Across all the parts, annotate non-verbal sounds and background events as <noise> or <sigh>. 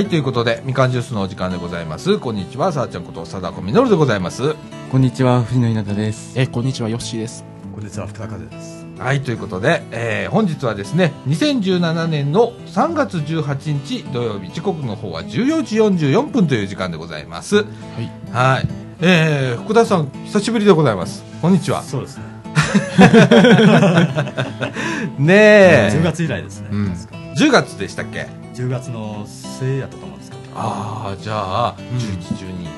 はい、ということで、みかんジュースのお時間でございます。こんにちは、さあちゃんこと、貞子みのるでございます。こんにちは、藤野稲田です。えーこんにちは、ヨッシーです。こんにちは福田和ですはい、ということで、えー本日はですね、2017年の3月18日土曜日、時刻の方は14時44分という時間でございます。はい。はい。えー福田さん、久しぶりでございます。こんにちは。そうですね <laughs> ねえ。10月以来ですね、うん確か10月でしたっけ？10月の末やったと思うんですけどああ、じゃあ、うん11、12、1、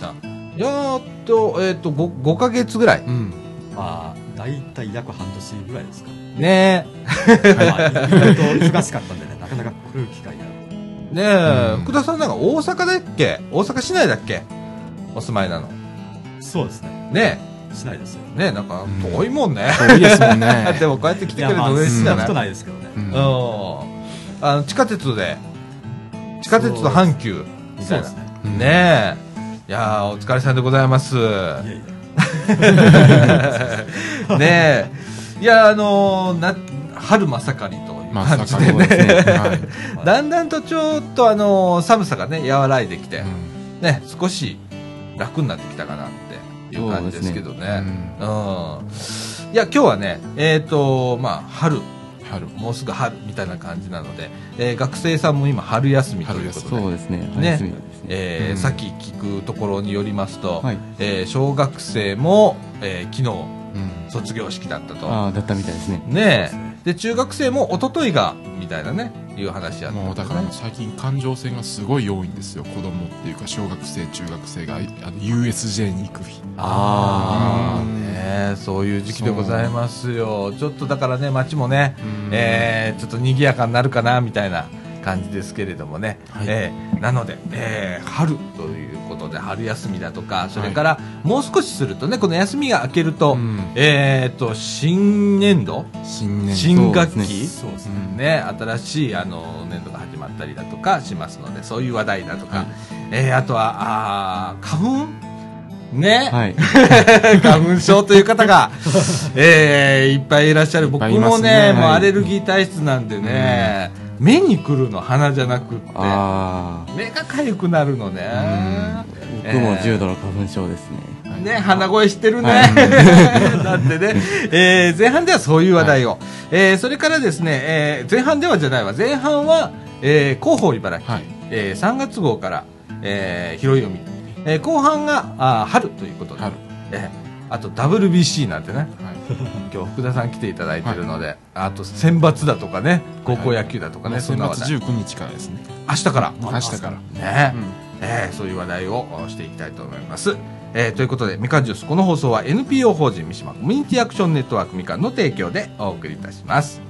2、3。やーっと、えーっと5、5ヶ月ぐらい。うん。まあ大体約半年ぐらいですか、ねまあ、意外と忙しかったんでね <laughs> なかなか来る機会がえ。ねえ、うん福田さんなんか大阪だっけ？大阪市内だっけ？お住まいなの。そうですねねしないですよえ。ねえ、なんかうん遠いもんね。遠いですもんね。<laughs> でもこうやって来てくれるとまあ嬉しいじゃないそんなことないですけどね、うんうん。あの、地下鉄で、地下鉄と阪急みたいな。ねうんねえ。いやーお疲れさんでございます。いやいやねえ。いや、あのーな、春まさかりとい感じでね。ね。はい。だんだんとちょっとあのー寒さがね、和らいできて、うんね、少し楽になってきたかなっていう感じですけどね。うん。いや、今日はね、えっ、と、まあ、春、春。もうすぐ春みたいな感じなので、えー学生さんも今春休みということで、そうですね。えーうんさっき聞くところによりますと、はい。えー小学生も、えー昨日うん。卒業式だったと。ああ、だったみたいですね。ねえ。で、中学生も一昨日が、みたいなね、いう話やったんもうだから最近環状線がすごい多いんですよ。子供っていうか小学生、中学生があの USJ に行く日。ああ、うんねえそういう時期でございますよ。ちょっとだからね、街もね、うんえーちょっと賑やかになるかな、みたいな感じですけれどもね。はい。えーなので、えー春ということで、春休みだとか、それから、もう少しするとね、この休みが明けると、うん。えっと、新年度？新学期？そうですね。うんね、新しいあの年度が始まったりだとかしますので、そういう話題だとか、はい。えーあとは、あー花粉？ね、はい。<laughs> 花粉症という方が、<laughs> えーいっぱいいらっしゃる。僕もね、ねもうはい。アレルギー体質なんでね、目に来るの鼻じゃなくって、目が痒くなるのね。僕も重度の花粉症ですね。ね、鼻声してるね。は <laughs> だってね、えー前半ではそういう話題を。えーそれからですね、えー前半ではじゃないわ。前半は、えー広報茨城、はい。えー3月号から、えー、拾い読み。えー後半があー春ということで、春。えーあと WBC なんてね、はい。今日福田さん来ていただいてるので、あと選抜だとかね、高校野球だとかね、そん選抜な話題。19日からですね。明日から。明日から。ね、うんえーそういう話題をおしていきたいと思います。えーということで、みかんジュース、この放送は NPO 法人三島コミュニティアクションネットワークみかんの提供でお送りいたします。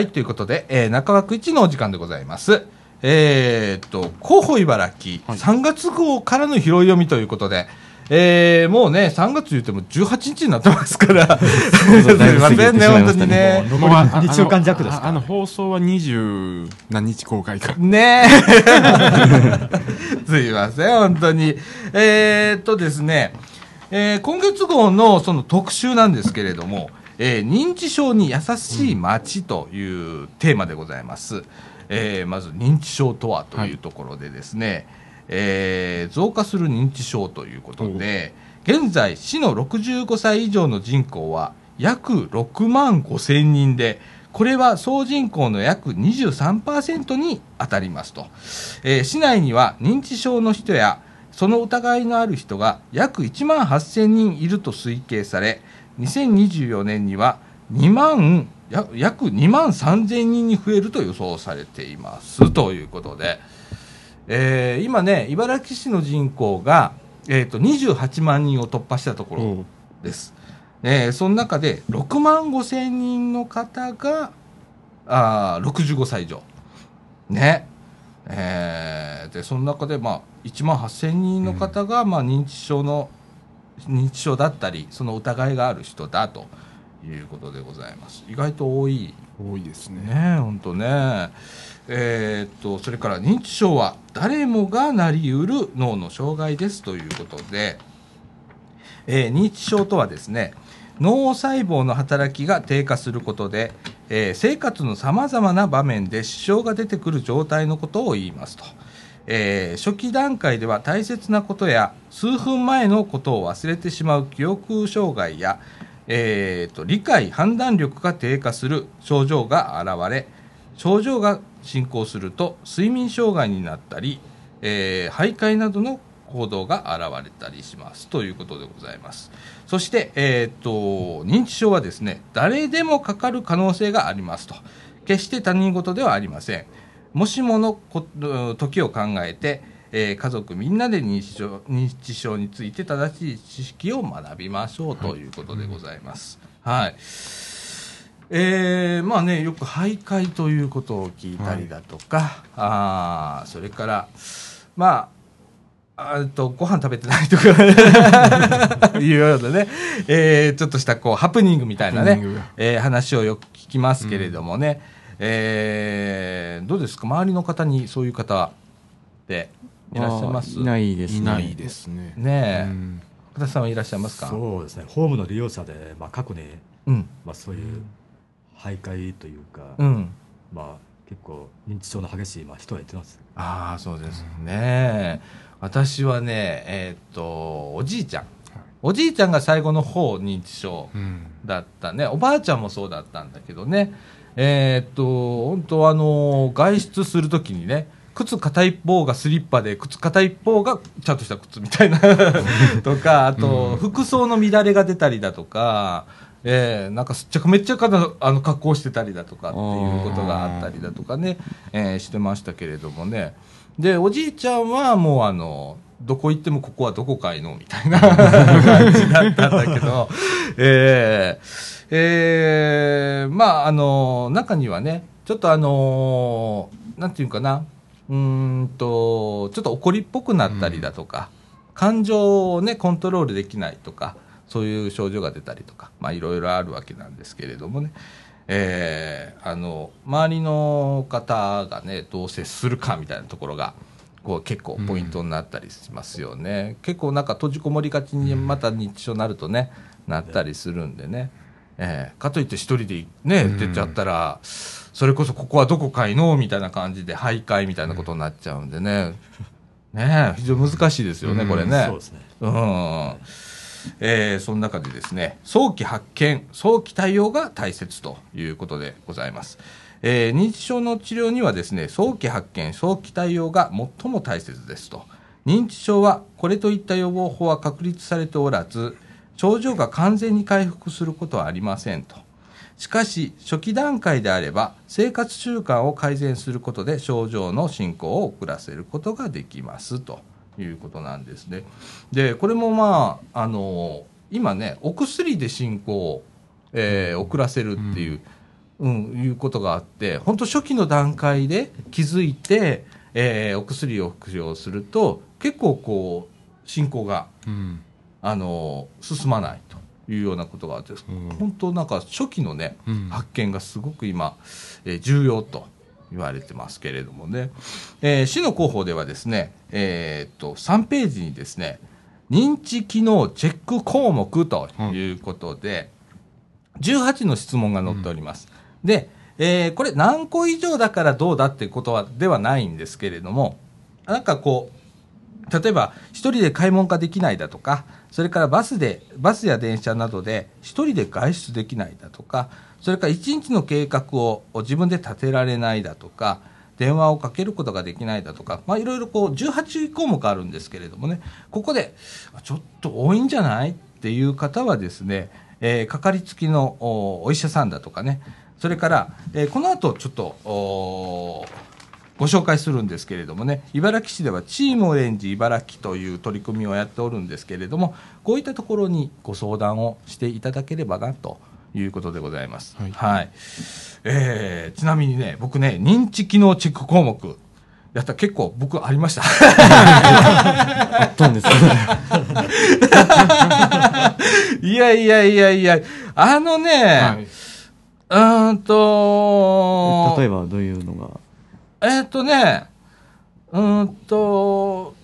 はい、ということで、えー中枠1のお時間でございます。えーっと、広報茨城、はい3月号からの拾い読みということで、えーもうね、3月言っても18日になってますから、すそうだいぶいません <laughs> ね、本当にねね。もう残り2週間弱ですかああの放送は20何日公開か。ねえ。<laughs> すいません、本当に。えーっとですね、えー今月号のその特集なんですけれども、えー認知症に優しい街というテーマでございます。えーまず認知症とはというところでですね、えー増加する認知症ということで、現在、市の65歳以上の人口は約6万5千人で、これは総人口の約23%に当たりますと、えー市内には認知症の人やその疑いのある人が約1万8000人いると推計され2024年には2万や約2万3000人に増えると予想されています。ということで、えー今ね茨城市の人口が、えー、と28万人を突破したところです、えーその中で6万5千人の方があー65歳以上。ね。えーでその中で、まあ、1万8000人の方が、まあ、認知症の認知症だったりその疑いがある人だということでございます。意外と多い。多いですね。ね本当ね。えーっとそれから認知症は誰もがなりうる脳の障害ですということで、えー認知症とはですね脳細胞の働きが低下することで、えー生活のさまざまな場面で支障が出てくる状態のことを言いますと、えー初期段階では大切なことや数分前のことを忘れてしまう記憶障害や、えーと理解判断力が低下する症状が現れ症状が進行すると睡眠障害になったり、えー徘徊などの行動が現れたりしますということでございます。そして、えー、と認知症はですね誰でもかかる可能性がありますと。決して他人事ではありません。もしものこ時を考えて、えー家族みんなで認知症認知症について正しい知識を学びましょうとい。うことでございます。はい、えーまあねよく徘徊ということを聞いたりだとか、あーそれからまああとご飯食べてないとか <laughs> いうようなね、えーちょっとしたこうハプニングみたいなねえー話をよく聞きますけれどもね、えーどうですか？周りの方にそういう方っていらっしゃいます？いないですね。いないですね。ねえ。うん。福田さんはいらっしゃいますか？そうですね。ホームの利用者で、まあ、過去に、うん。まあ、そういう徘徊というか、うん。まあ、結構認知症の激しい、まあ、人はいてます。ああそうですね、私はねえーっとおじいちゃん。おじいちゃんが最後の方認知症うん。だったね。おばあちゃんもそうだったんだけどねえーっと本当あの外出するときにね靴片一方がスリッパで靴片一方がちゃんとした靴みたいな <laughs> とかあと服装の乱れが出たりだとか、えーなんかすっちゃかめっちゃかなあの格好してたりだとかっていうことがあったりだとかね、えーしてましたけれどもね。でおじいちゃんはもうあのどこ行ってもここはどこかいのみたいな感じだったんだけど、えーえーまああの中にはねちょっとあのなんていうかな。うーんとちょっと怒りっぽくなったりだとか、感情をねコントロールできないとかそういう症状が出たりとかまあいろいろあるわけなんですけれどもね。えーあの周りの方がねどう接するかみたいなところがこう結構ポイントになったりしますよね、結構なんか閉じこもりがちにまた認知症になるとね、なったりするんでね、えーかといって一人でねうん。出ちゃったら、それこそここはどこかいの？みたいな感じで徘徊みたいなことになっちゃうんでね、ねえ非常に難しいですよね、うん。これね。そうですね。うん。えーその中でですね早期発見早期対応が大切ということでございます、えー認知症の治療にはですね早期発見早期対応が最も大切ですと。認知症はこれといった予防法は確立されておらず症状が完全に回復することはありませんと。しかし初期段階であれば生活習慣を改善することで症状の進行を遅らせることができますと。いうことなんですね。でこれもまああの今ねお薬で進行を、えー遅らせるっていう、うんいうことがあって本当初期の段階で気づいて、えーお薬を服用すると結構こう進行がうん。あの進まないというようなことがあって、うん。本当なんか初期のね、うん。発見がすごく今、えー重要と言われてますけれどもね、えー市の広報ではですね、えーっと3ページにですね認知機能チェック項目ということで、18の質問が載っております。で、えーこれ何個以上だからどうだってことはではないんですけれどもなんかこう例えば一人で買い物ができないだとかそれからバスでバスや電車などで一人で外出できないだとかそれから一日の計画を自分で立てられないだとか電話をかけることができないだとか、まあ、いろいろこう18項目あるんですけれどもねここでちょっと多いんじゃない？っていう方はですね、えーかかりつきのおお医者さんだとかね、それから、えーこの後ちょっと、おご紹介するんですけれどもね、茨城市ではチームオレンジ茨城という取り組みをやっておるんですけれども、こういったところにご相談をしていただければなということでございます。はいえーちなみにね、僕ね、認知機能チェック項目、やったら結構僕ありました。<laughs> あったんですね。<laughs> いやいやいやいや、あのね、はい。うーんと、例えばどういうのが？えーっとね、うーんと、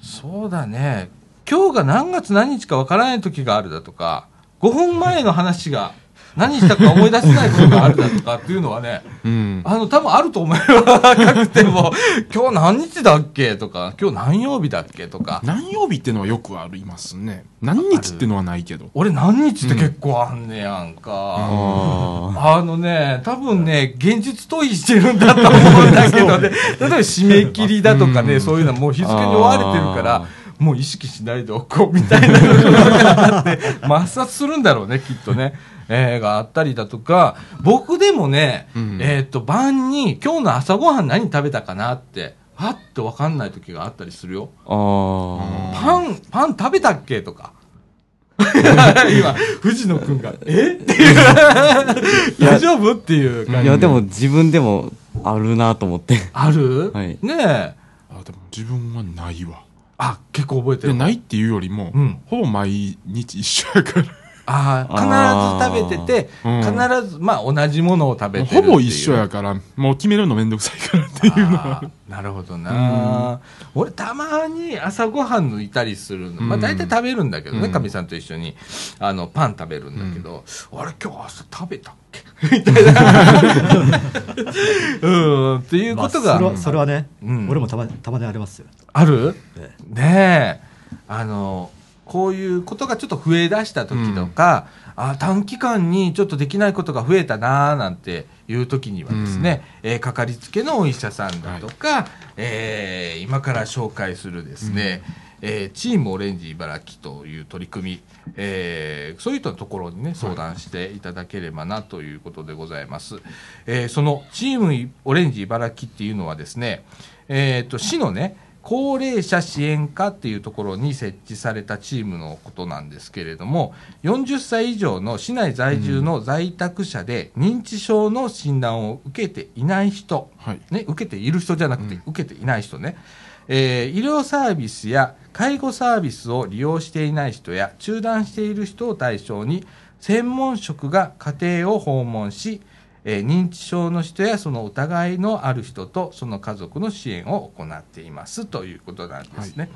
そうだね、今日が何月何日かわからない時があるだとか、5分前の話が何したか思い出せないことがあるだとかっていうのはね、うん。あの、多分あると思うよ。若くても、<laughs> 今日何日だっけとか、今日何曜日だっけとか。何曜日ってのはよくありますね。何日ってのはないけど。俺何日って結構あんねやんか。ああのね、多分ね、現実逃避してるんだと思うんだけどね、<laughs> 例えば締め切りだとかね、うんそういうのはもう日付に追われてるから、もう意識しないでおこうみたいなのがあって、抹殺するんだろうね、きっとね。えーがあったりだとか、僕でもね、うんえっ、と、晩に今日の朝ごはん何食べたかなって、はって分かんない時があったりするよ。あ。あパン、パン食べたっけとか。<laughs> 今、藤野くんが、え？っていう、<laughs> 大丈夫？っていう感あ。じ。いや、でも自分でもあるなと思って。ある、はいねえ。あ、でも自分はないわ。あ、結構覚えてで、る。ないっていうよりも、うんほぼ毎日一緒やから。ああ、必ず食べてて、うん。必ず、まあ同じものを食べてる。ほぼ一緒やから、もう決めるのめんどくさいからっていうのは。なるほどな、俺たまに朝ごはん抜いたりするの、まあうん大体食べるんだけどねうん。かみ、さんと一緒に。あのパン食べるんだけど、あれ今日朝食べたっけ？<laughs> みたいな。<laughs> うんっていうことが、まあそれはそれはね、うん。俺もたまたまにありますよ。ある？え。ねえ。あのこういうことがちょっと増え出した時とか、あ短期間にちょっとできないことが増えたなーなんていう時にはですね、えーかかりつけのお医者さんだとか、えー今から紹介するですね、えーチームオレンジ茨城という取り組み、えーそういったところにね相談していただければなということでございます、えーそのチームオレンジ茨城っていうのはですね、えー、と市のね高齢者支援課っていうところに設置されたチームのことなんですけれども40歳以上の市内在住の在宅者で認知症の診断を受けていない人、はい。ね、受けている人じゃなくて、うん受けていない人ね、えー医療サービスや介護サービスを利用していない人や中断している人を対象に専門職が家庭を訪問し、えー認知症の人やその疑いのある人とその家族の支援を行っていますということなんですね。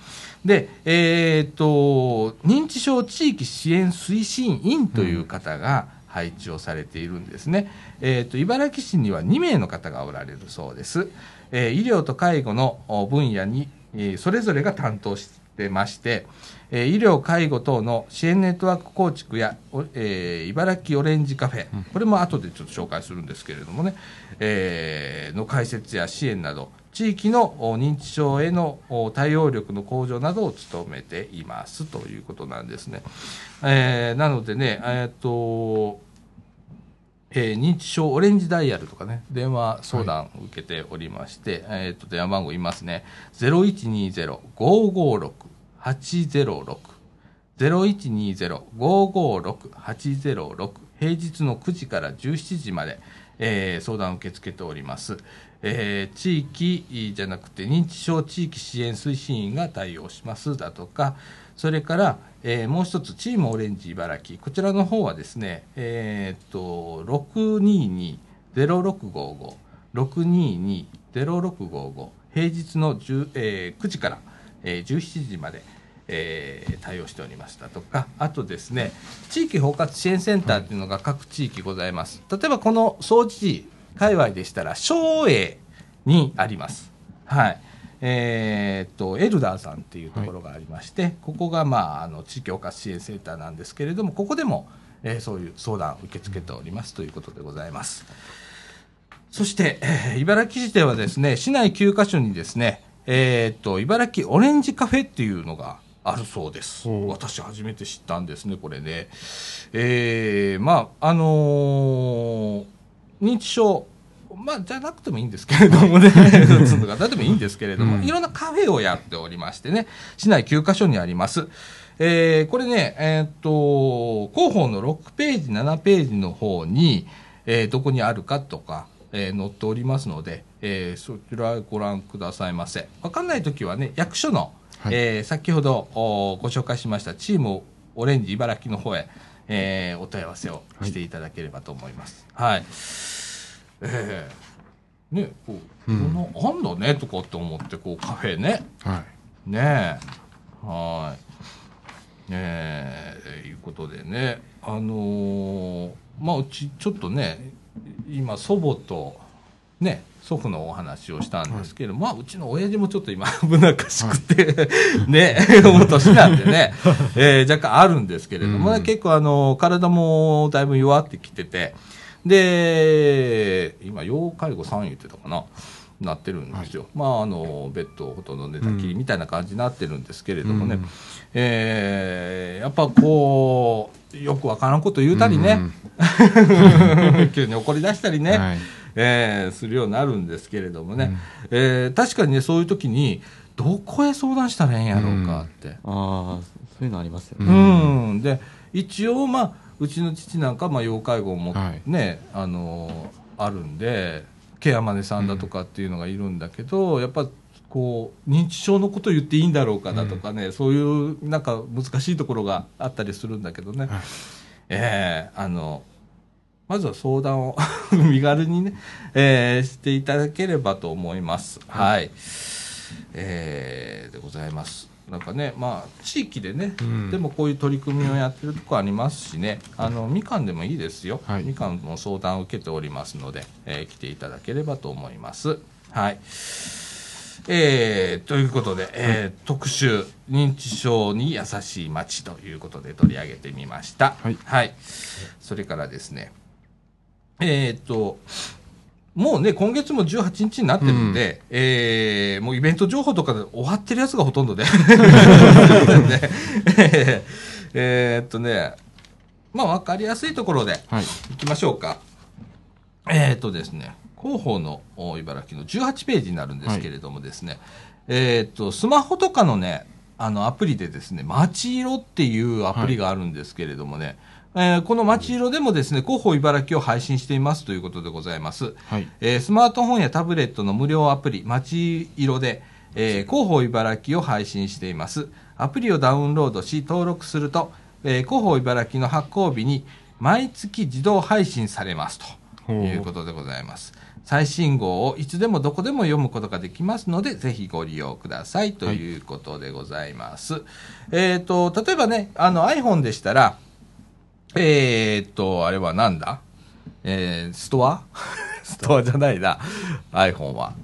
で、えーっと認知症地域支援推進員という方が配置をされているんですね。えーっと茨城市には2名の方がおられるそうです。えー医療と介護のお分野に、えーそれぞれが担当してまして、えー医療、介護等の支援ネットワーク構築や、おえー茨城オレンジカフェ、これも後でちょっと紹介するんですけれどもね、えーの開設や支援など、地域のお認知症へのお対応力の向上などを努めていますということなんですね。えーなのでね、えーっと、えー認知症オレンジダイヤルとかね、電話相談を受けておりまして、えーっと、電話番号言いますね。0120-556-806。0120-556-806平日の9時から17時まで、えー相談を受け付けております、えー地域じゃなくて認知症地域支援推進員が対応します。だとか。それから、えーもう一つチームオレンジ茨城。こちらの方はですねえーっと622-0655 622-0655平日の10、えー9時から、えー17時まで、えー対応しておりましたとか。あとですね地域包括支援センターっていうのが各地域ございます。例えばこの総知事界隈でしたら松栄にあります。はい。えーっとエルダーさんっていうところがありまして、ここが、まあ、あの地域包括支援センターなんですけれどもここでも、えーそういう相談を受け付けております。ということでございます。そして、えー茨城市ではですね、市内9カ所にですね、えーっと、茨城オレンジカフェっていうのがあるそうです。私初めて知ったんですねこれね。えー、まああのー認知症まあ、じゃなくてもいいんですけれどもね、<laughs> 普通の方でもいいんですけれども、うん。いろんなカフェをやっておりましてね、市内9カ所にあります。えーこれね、えーっと、広報の6ページ、7ページの方に、えーどこにあるかとか、えー載っておりますので、えーそちらご覧くださいませ。わかんないときはね、役所の、はいえー先ほどおご紹介しましたチームオレンジ茨城の方へ、えーお問い合わせをしていただければと思います。はい。ええね、こう、うんこんなあんだねとかって思って、こう、カフェね。はい。ねえ。はい。ねえ、いうことでね、あのーまあ、うち、ちょっとね、今、祖母と、ね、祖父のお話をしたんですけど、まあ、うちの親父もちょっと今、<laughs> 危なっかしくて、ね、お年なんでね、えー若干あるんですけれどもね、うん。結構、あの、体もだいぶ弱ってきてて、で、今、要介護3言ってたかな。なってるんですよ、まああのベッドをほとんど寝たきりみたいな感じになってるんですけれどもね、うん。えーやっぱこうよくわからんこと言うたりね、<laughs> 急に怒り出したりね、はいえーするようになるんですけれどもね、えー確かにねそういう時にどこへ相談したらええんやろうかって、ああそういうのありますようね、ん。で一応まあうちの父なんかまあ要介護もはい。ね、あのあるんでケアマネさんだとかっていうのがいるんだけど、やっぱこう認知症のこと言っていいんだろうかだとかね、そういうなんか難しいところがあったりするんだけどね、はい。ええあのまずは相談を <laughs> 身軽にね、えーしていただければと思います。はい。えーでございます。なんかね、まあ、地域でね、うんでもこういう取り組みをやってるとこありますしね、あの、みかんでもいいですよ。はいみかんも相談を受けておりますので、えー来ていただければと思います。はい。えーということで、えー特集、認知症に優しい街ということで取り上げてみました。はいそれからですね、えーっと、もうね、今月も18日になってるんで、えーもうイベント情報とかで終わってるやつがほとんどで。<laughs> ね <laughs> えっとね、まあ分かりやすいところではい。行きましょうか。えーっとですね、広報のお茨城の18ページになるんですけれどもですね、えーっと、スマホとかのね、あのアプリでですね、まち色っていうアプリがあるんですけれどもね、えーこのまち色でもですね、広報茨城を配信していますということでございます。はい。えースマートフォンやタブレットの無料アプリ、まち色で、えー広報茨城を配信しています。アプリをダウンロードし、登録すると、えー広報茨城の発行日に毎月自動配信されますということでございます。最新号をいつでもどこでも読むことができますので、ぜひご利用くださいということでございます。えっ、と、例えばね、あの iPhone でしたら、えっ、と、あれはなんだ？えー、ストア？<laughs> ストアじゃないな、iPhone は。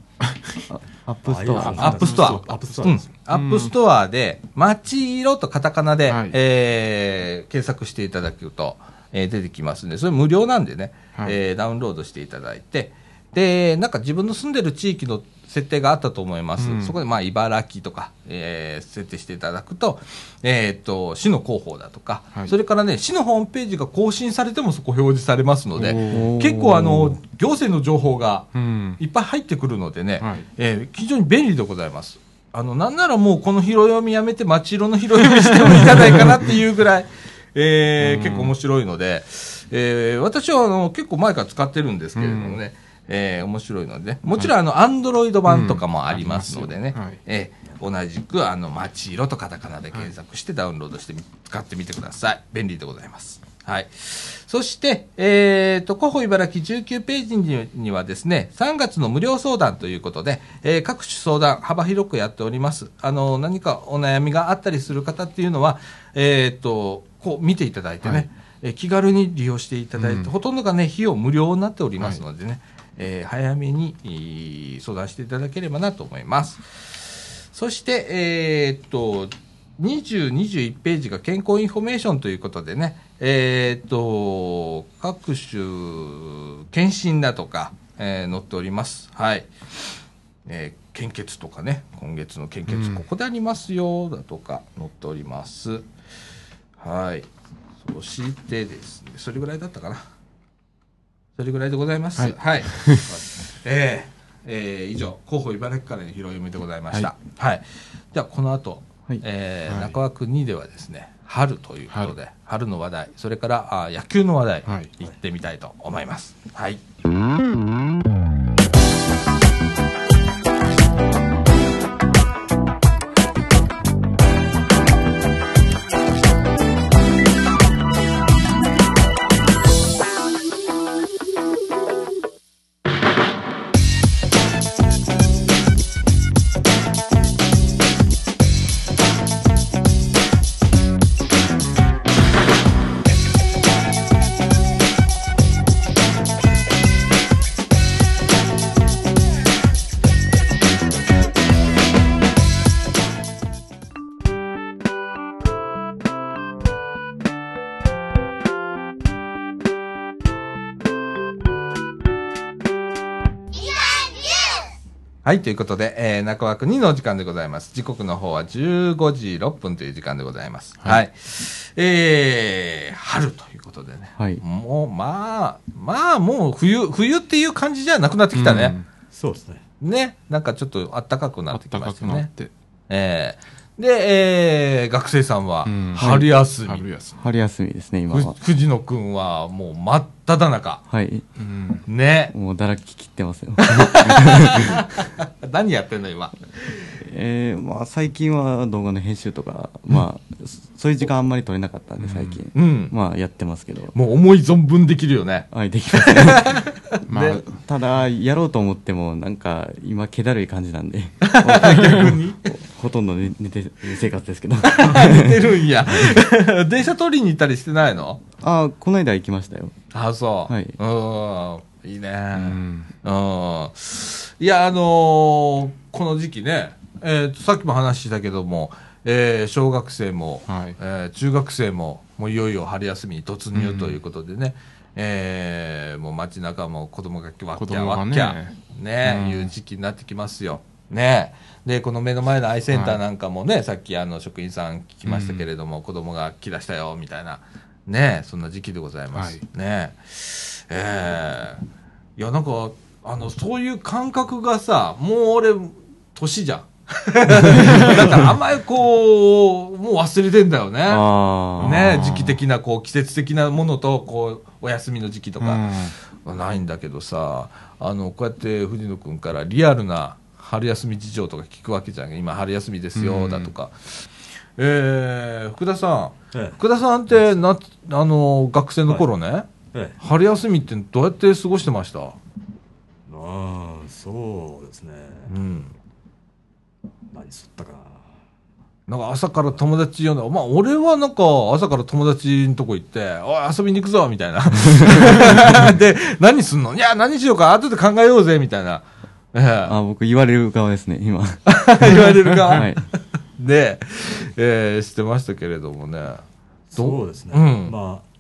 アップストア。あアップストア。アップストアうん。アップストアで、街色とカタカナで、はい。えー検索していただくと、えー出てきますんで、それ無料なんでね、はい。えーダウンロードしていただいて、で、なんか自分の住んでる地域の設定があったと思います。うんそこで、まあ、茨城とか、えー設定していただくと、えーっと、市の広報だとか、はいそれからね、市のホームページが更新されてもそこ表示されますので、結構あの、行政の情報が、うん。いっぱい入ってくるのでね、はいえー非常に便利でございます。あの、なんならもうこの拾い読みやめて、町色の拾い読みしてもいいんじゃないかなっていうぐらい、えーうん結構面白いので、えー私はあの結構前から使ってるんですけれどもね、えー面白いので、もちろんあの、アンドロイド版とかもありますのでね、うん。ありますよえー同じくあの、町色とカタカナで検索してダウンロードしてみ使ってみてください。便利でございます。はい。そして、えー、と、広報茨城19ページににはですね、3月の無料相談ということで、えー各種相談幅広くやっております。あの、何かお悩みがあったりする方っていうのは、えー、と、こう見ていただいてね、はい。えー気軽に利用していただいて、うん。ほとんどがね、費用無料になっておりますのでね、えー早めにえー相談していただければなと思います。そして、えーっと、20、21ページが健康インフォメーションということでね、えーっと、各種、検診だとか、えー載っております。はい。えー献血とかね今月の献血うんここでありますよだとか載っております、はいそしてですねそれぐらいだったかなそれぐらいでございます。はい。はい、<laughs> えーえー以上広報茨城からの拾い読みでございました。はい、ではこの後、はい。えーはい。中枠2ではですね春ということで春の話題それからあ野球の話題、はい。行ってみたいと思います。はい。はい、ということで、えー、中枠2のお時間でございます。時刻の方は15時6分という時間でございます。はい。はいえー、春ということでね。はいもう、まあ、まあ、もう冬、冬っていう感じじゃなくなってきたね。そうですね。ね。なんかちょっと暖かくなってたかましたね。くなって。えー、で、えー、学生さんはうん、春休み。春休春休みですね、今ふは。藤野くんはもう真っ只中。はい。み。うん。ね。もうだらき切ってますよ。<laughs> 何やってんの今。えー、まあ最近は動画の編集とか、まあ、そそういう時間あんまり取れなかったんで、最近。うん。まあやってますけど。もう思い存分できるよね。はい、できますね。<laughs> まあで、ただ、やろうと思っても、なんか、今、気だるい感じなんで。<laughs> 逆に？<laughs> ほとんど寝寝てる生活ですけど。寝てるんや。電車取りに行ったりしてないの？あ、この間行きましたよ。あ、そう。はいうん。いいね。うん。うん。いや、あのーこの時期ね、えーとさっきも話したけども、えー小学生も、はいえー中学生も、もういよいよ春休みに突入ということでね、えーもう街中も子供がわっきゃわっきゃ、ね、うんいう時期になってきますよ。ね。で、この目の前のアイセンターなんかもね、さっきあの職員さん聞きましたけれども、子供が来だしたよ、みたいな、ね、そんな時期でございます。はいね。ええいや、なんか、あの、そういう感覚がさ、もう俺、年じゃん。<laughs> だからあんまりこう、もう忘れてんだよね。ね、時期的な、こう、季節的なものと、こう、お休みの時期とか、はないんだけどさ、あの、こうやって藤野くんからリアルな春休み事情とか聞くわけじゃん。今、春休みですよ、うんだとか。えー、福田さん。え福田さんって、な、あの、学生の頃ね、え。ええ。春休みってどうやって過ごしてました？ああ、そうですね。うん。何すったかな。なんか朝から友達呼んだ。まあ俺はなんか朝から友達のとこ行って、おい遊びに行くぞみたいな。<laughs> で、何すんの？いや、何しようか後で考えようぜみたいな。えあ、僕言われる側ですね、今。え <laughs> 言われるが、はい。で、えーしてましたけれどもね。どそうですね。うんまあ、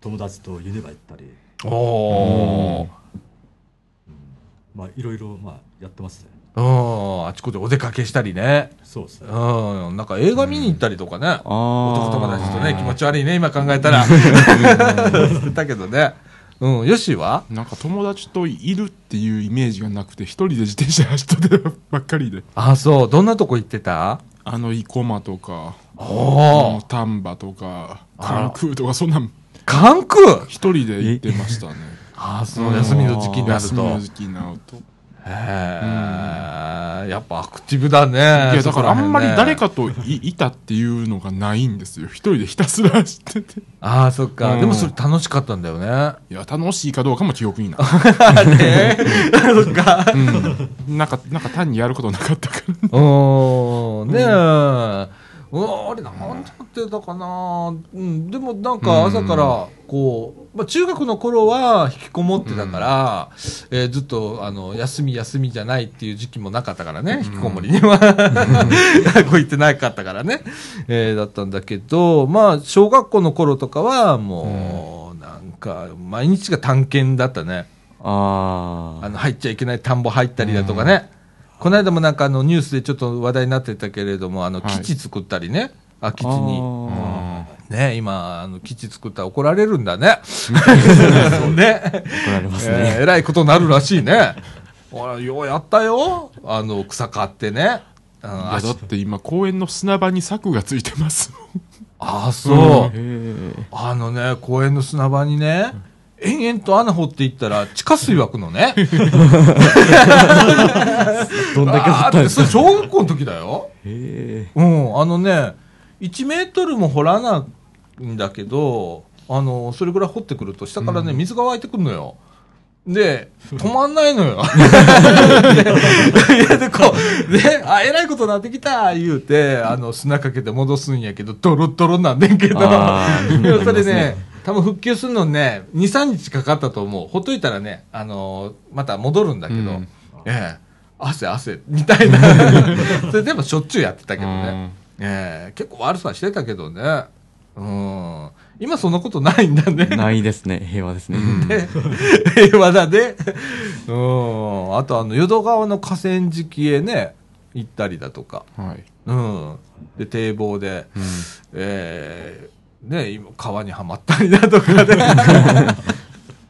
友達とユニバ行ったり、おー。まあ、いろいろ、まあ、やってますね。うん、あちこちお出かけしたりね。そうですね。うん、なんか映画見に行ったりとかね。ああ。男友達とね、気持ち悪いね、今考えたら。してたけどね。うん、よしは？なんか友達といるっていうイメージがなくて、一人で自転車走ってたばっかりで。あ、そう。どんなとこ行ってた？あの、生駒とか。丹波とか、関空とか、そんなん関空？一人で行ってましたね。ああ、そう、休みの時期になると。休みの時期になると。へえ、やっぱアクティブだね。いや、だからあんまり誰か。かといいたっていうのがないんですよ。一人でひたすら走ってて。ああ、そっか。うんでもそれ楽しかったんだよね。いや、楽しいかどうかも記憶にない。ねそっか。うん。なんか、なんか単にやることなかったから。うん、ねえ。うわあれ、なんってたかな。うん、でもなんか朝から、こう、まあ中学の頃は引きこもってたから、えーずっと、あの、休み休みじゃないっていう時期もなかったからね、引きこもりには。学校行ってなかったからね。えーだったんだけど、まあ、小学校の頃とかは、もう、なんか、毎日が探検だったね。ああ。あの、入っちゃいけない田んぼ入ったりだとかね。この間もなんかあのニュースでちょっと話題になってたけれども、あの、はい基地作ったりね、空き地に。あね、今、あの、基地作ったら怒られるんだね。<laughs> ね。怒られますえーね。えらいことになるらしいね。ほら、ようやったよ。あの、草刈ってね。うんいや足だって今公園の砂場に柵がついてますああ、そう。あのね、公園の砂場にね、延々と穴掘っていったら地下水湧くのね。<laughs> どんだけ掘ったんですか小学校の時だよ。うん、あのね、1メートルも掘らないんだけど、あの、それぐらい掘ってくると、下からね、水が湧いてくるのよ。で、止まんないのよ。<laughs> で、こう、で、あ、えらいことになってきた言うて、あの、砂かけて戻すんやけど、ドロッドロなんねんけど、それね、多分復旧するのにね、2、3日かかったと思う。ほっといたらね、あのまた戻るんだけど、うんええ、汗汗、みたいな。<laughs> それでもしょっちゅうやってたけどね。ええ結構悪さしてたけどね。うん。今そんなことないんだね。ないですね。平和ですね。ね平和だね。うん。あとあの、淀川の河川敷へね、行ったりだとか。はい、うん。で、堤防で、うんえー、ね、今、川にはまったりだとかね。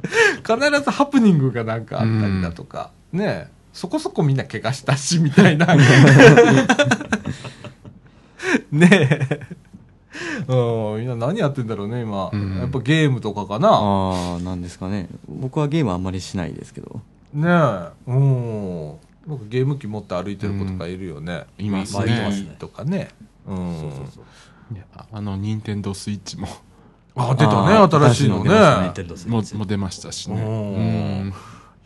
<laughs> 必ずハプニングがなんかあったりだとか。ね、そこそこみんな怪我したし、みたいな。<laughs> ねえ。うん、みんな何やってんだろうね、今。うんやっぱゲームとかかな。ああ、なんですかね。僕はゲームあんまりしないですけど。ねえ。うん。なんかゲーム機持って歩いてる子とかいるよね。いますね Wii とかね。うん。そうそうそういやあの任天堂スイッチも。あ、出たね、あー新しいのね。新しいのもも出ましたしうねん。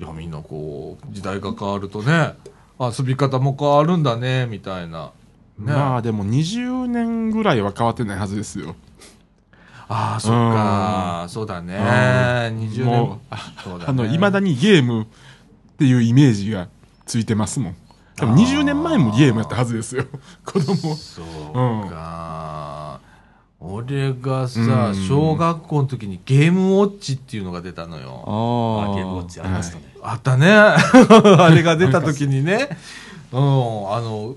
いや、みんなこう、時代が変わるとね、遊び方も変わるんだね、みたいな。ね。まあでも20年ぐらいは変わってないはずですよ。ああ、そっか、そうだね。20も。う年。あそうだね。あのいまだにゲームっていうイメージがついてますもん。多分20年前もゲームやったはずですよ。子供。そうか。俺がうさ、ん小学校の時にゲームウォッチっていうのが出たのよ。ああ。あゲームウォッチありましたね。あったね。<laughs> あれが出た時にね。うん、あの、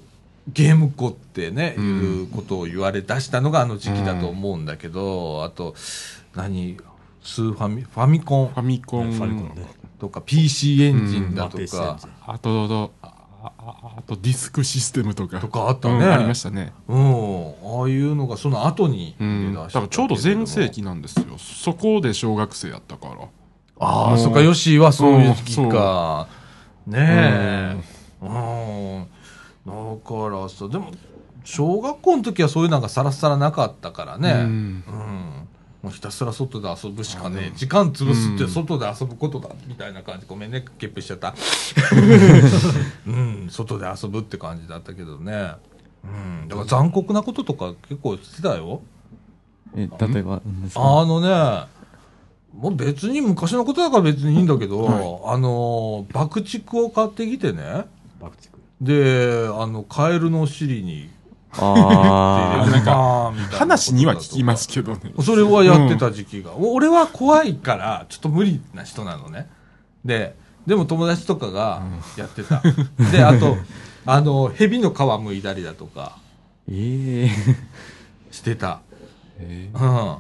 ゲーム子ってね、うんいうことを言われ出したのがあの時期だと思うんだけど、あと、何、スーファミ、ファミコンファミコンファミコンね。とか PC エンジンだとまあ PC エかンジ、ンあとあとディスクシステムとか。とかあったね。うんありましたね。うん、ああいうのがその後に出うん。だした多分ちょうど全盛期なんですよ。そこで小学生やったから。ああ、う。んそっか、ヨッシーはそういう時期か。ねえ。ううん。だからさ、でも、小学校の時はそういうのがさらさらなかったからね。ううんん。もうひたすら外で遊ぶしかねえ。時間潰すって外で遊ぶことだ、みたいな感じ。ごめんね、ゲップしちゃった。<laughs> うん、外で遊ぶって感じだったけどね。うん。だから残酷なこととか結構してたよ。え、例えば、あのね、もう別に昔のことだから別にいいんだけど、はあの、爆竹を買ってきてね、爆竹。で、あの、カエルのお尻にあ入れて、なんか話には聞きますけどねそれはやってた時期が。俺は怖いから、ちょっと無理な人なのね。で、でも友達とかがやってた。で、あと、<laughs> あの、蛇の皮剥いだりだとかあ。ええ。してた。えうん。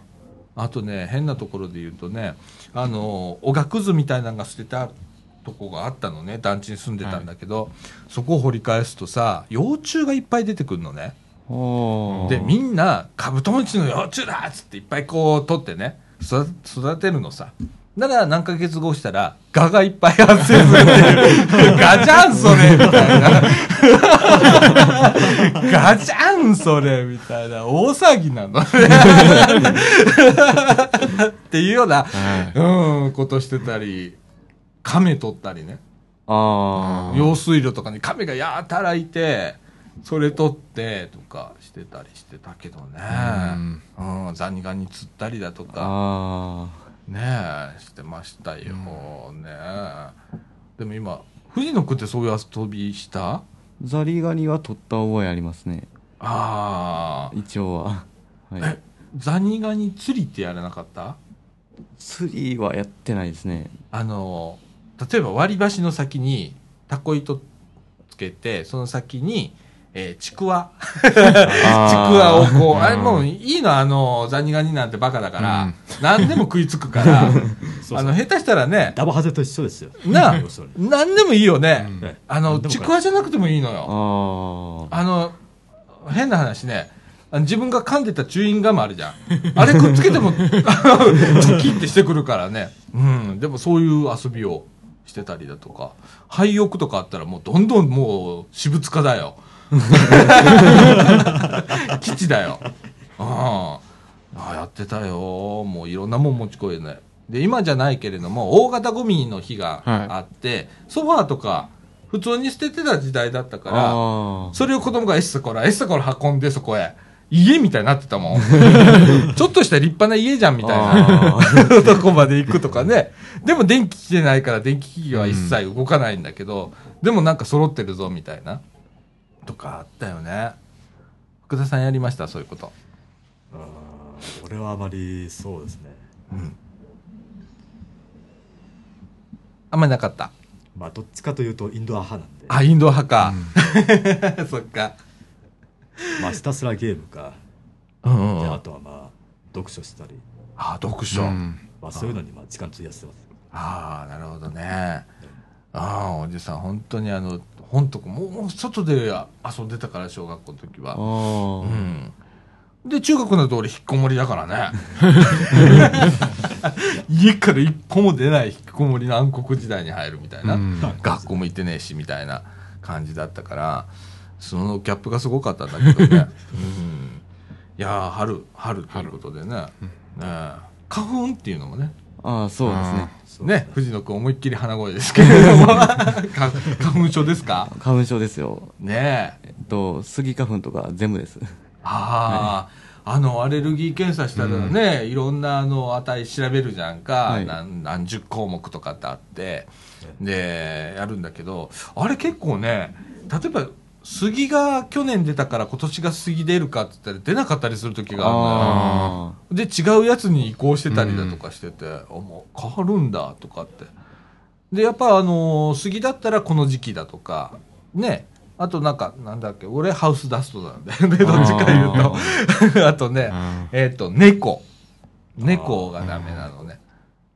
あとね、変なところで言うとね、あの、おがくずみたいなのが捨てたとこがあったのね、団地に住んでたんだけど、そこを掘り返すとさ、幼虫がいっぱい出てくるのね。で、みんな、カブトムシの幼虫だっつっていっぱいこう取ってね、育育てるのさ。だから何ヶ月後したら、ガがいっぱい発生するっていう。<laughs> ガじゃんそれみたいな。<laughs> ガじゃんそれみたいな。大騒ぎなのね。<laughs> っていうような、はいうん、ことしてたり、亀取ったりね。ああ。用水路とかに亀がやたらいて、それ取ってとかしてたりしてたけどね。うん、ザニガニ釣ったりだとか、あねえ、してましたよ、ねでも今、藤野くんってそういう遊びした？あ。ザリガニは取った覚えありますね。ああ、一応は。はいえ。、ザニガニ釣りってやらなかった？釣りはやってないですね。あの、例えば割り箸の先にタコ糸つけて、その先に、えーちくわ。ちくわをこう、あれもういいの、あの、ザニガニなんてバカだから、うん何でも食いつくから、そうあの、下手したらね、ダバハゼと一緒ですよ。な要するに何でもいいよね。ねあの、ちくわじゃなくてもいいのよ。ああの、変な話ね、自分が噛んでたチューインガムあるじゃん。あれくっつけても、<laughs> チョキってしてくるからね。うん。でもそういう遊びをしてたりだとか、廃屋とかあったらもうどんどんもう私物化だよ。基地だよ。ああ、やってたよ。もういろんなもん持ち込えない。で、今じゃないけれども、大型ゴミの日があって、ソファーとか、普通に捨ててた時代だったあ。から。それを子供がエッサコラ、エッサコラ運んでそこへ。家みたいになってたもん。<laughs> ちょっとした立派な家じゃんみたいな <laughs> とこまで行くとかね。でも電気来てないから電気機器は一切動かないんだけど、でもなんか揃ってるぞみたいな。とかあったよね。福田さんやりました？そういうこと。あー俺はあまりそうですね。あんまりなかった？まあ、どっちかというとインドア派なんで、あ、インドア派か。<laughs> そっか。まあ、ひたすらゲームか、うんであとはまあ、読書したり、あ、読書。うんまあ、そういうのにまあ時間費やしてます。ああ、なるほどね。ああ、おじさん、本当にあの、本とか、もう外で遊んでたから、小学校の時は。うん。で、中学の通り引っこもりだからね。<laughs> 家から一歩も出ない引っこもりの暗黒時代に入るみたいな。うん学校も行ってねえし、みたいな感じだったから、そのギャップがすごかったんだけどね。<laughs> うん。いやー、春、春ということでね。ねえ花粉っていうのもね。ああ、そうですね。ね、藤野くん思いっきり鼻声ですけれども、<laughs> か花粉症ですか？花粉症ですよ。ねえ。えっと、スギ花粉とか全部です。ああ、あの、アレルギー検査したらね、いろんなあの値調べるじゃんか、はい。何何十項目とかってあって、で、やるんだけど、あれ結構ね、例えば、杉が去年出たから今年が杉出るかって言ったら出なかったりする時があるのよ。あで、違うやつに移行してたりだとかしてて、あ、もう変わるんだとかって。で、やっぱあのー杉だったらこの時期だとか、ね。あとなんか、なんだっけ、俺ハウスダストなんだよね、どっちか言うと。<laughs> あとね、えっ、と、猫。猫がダメなのね。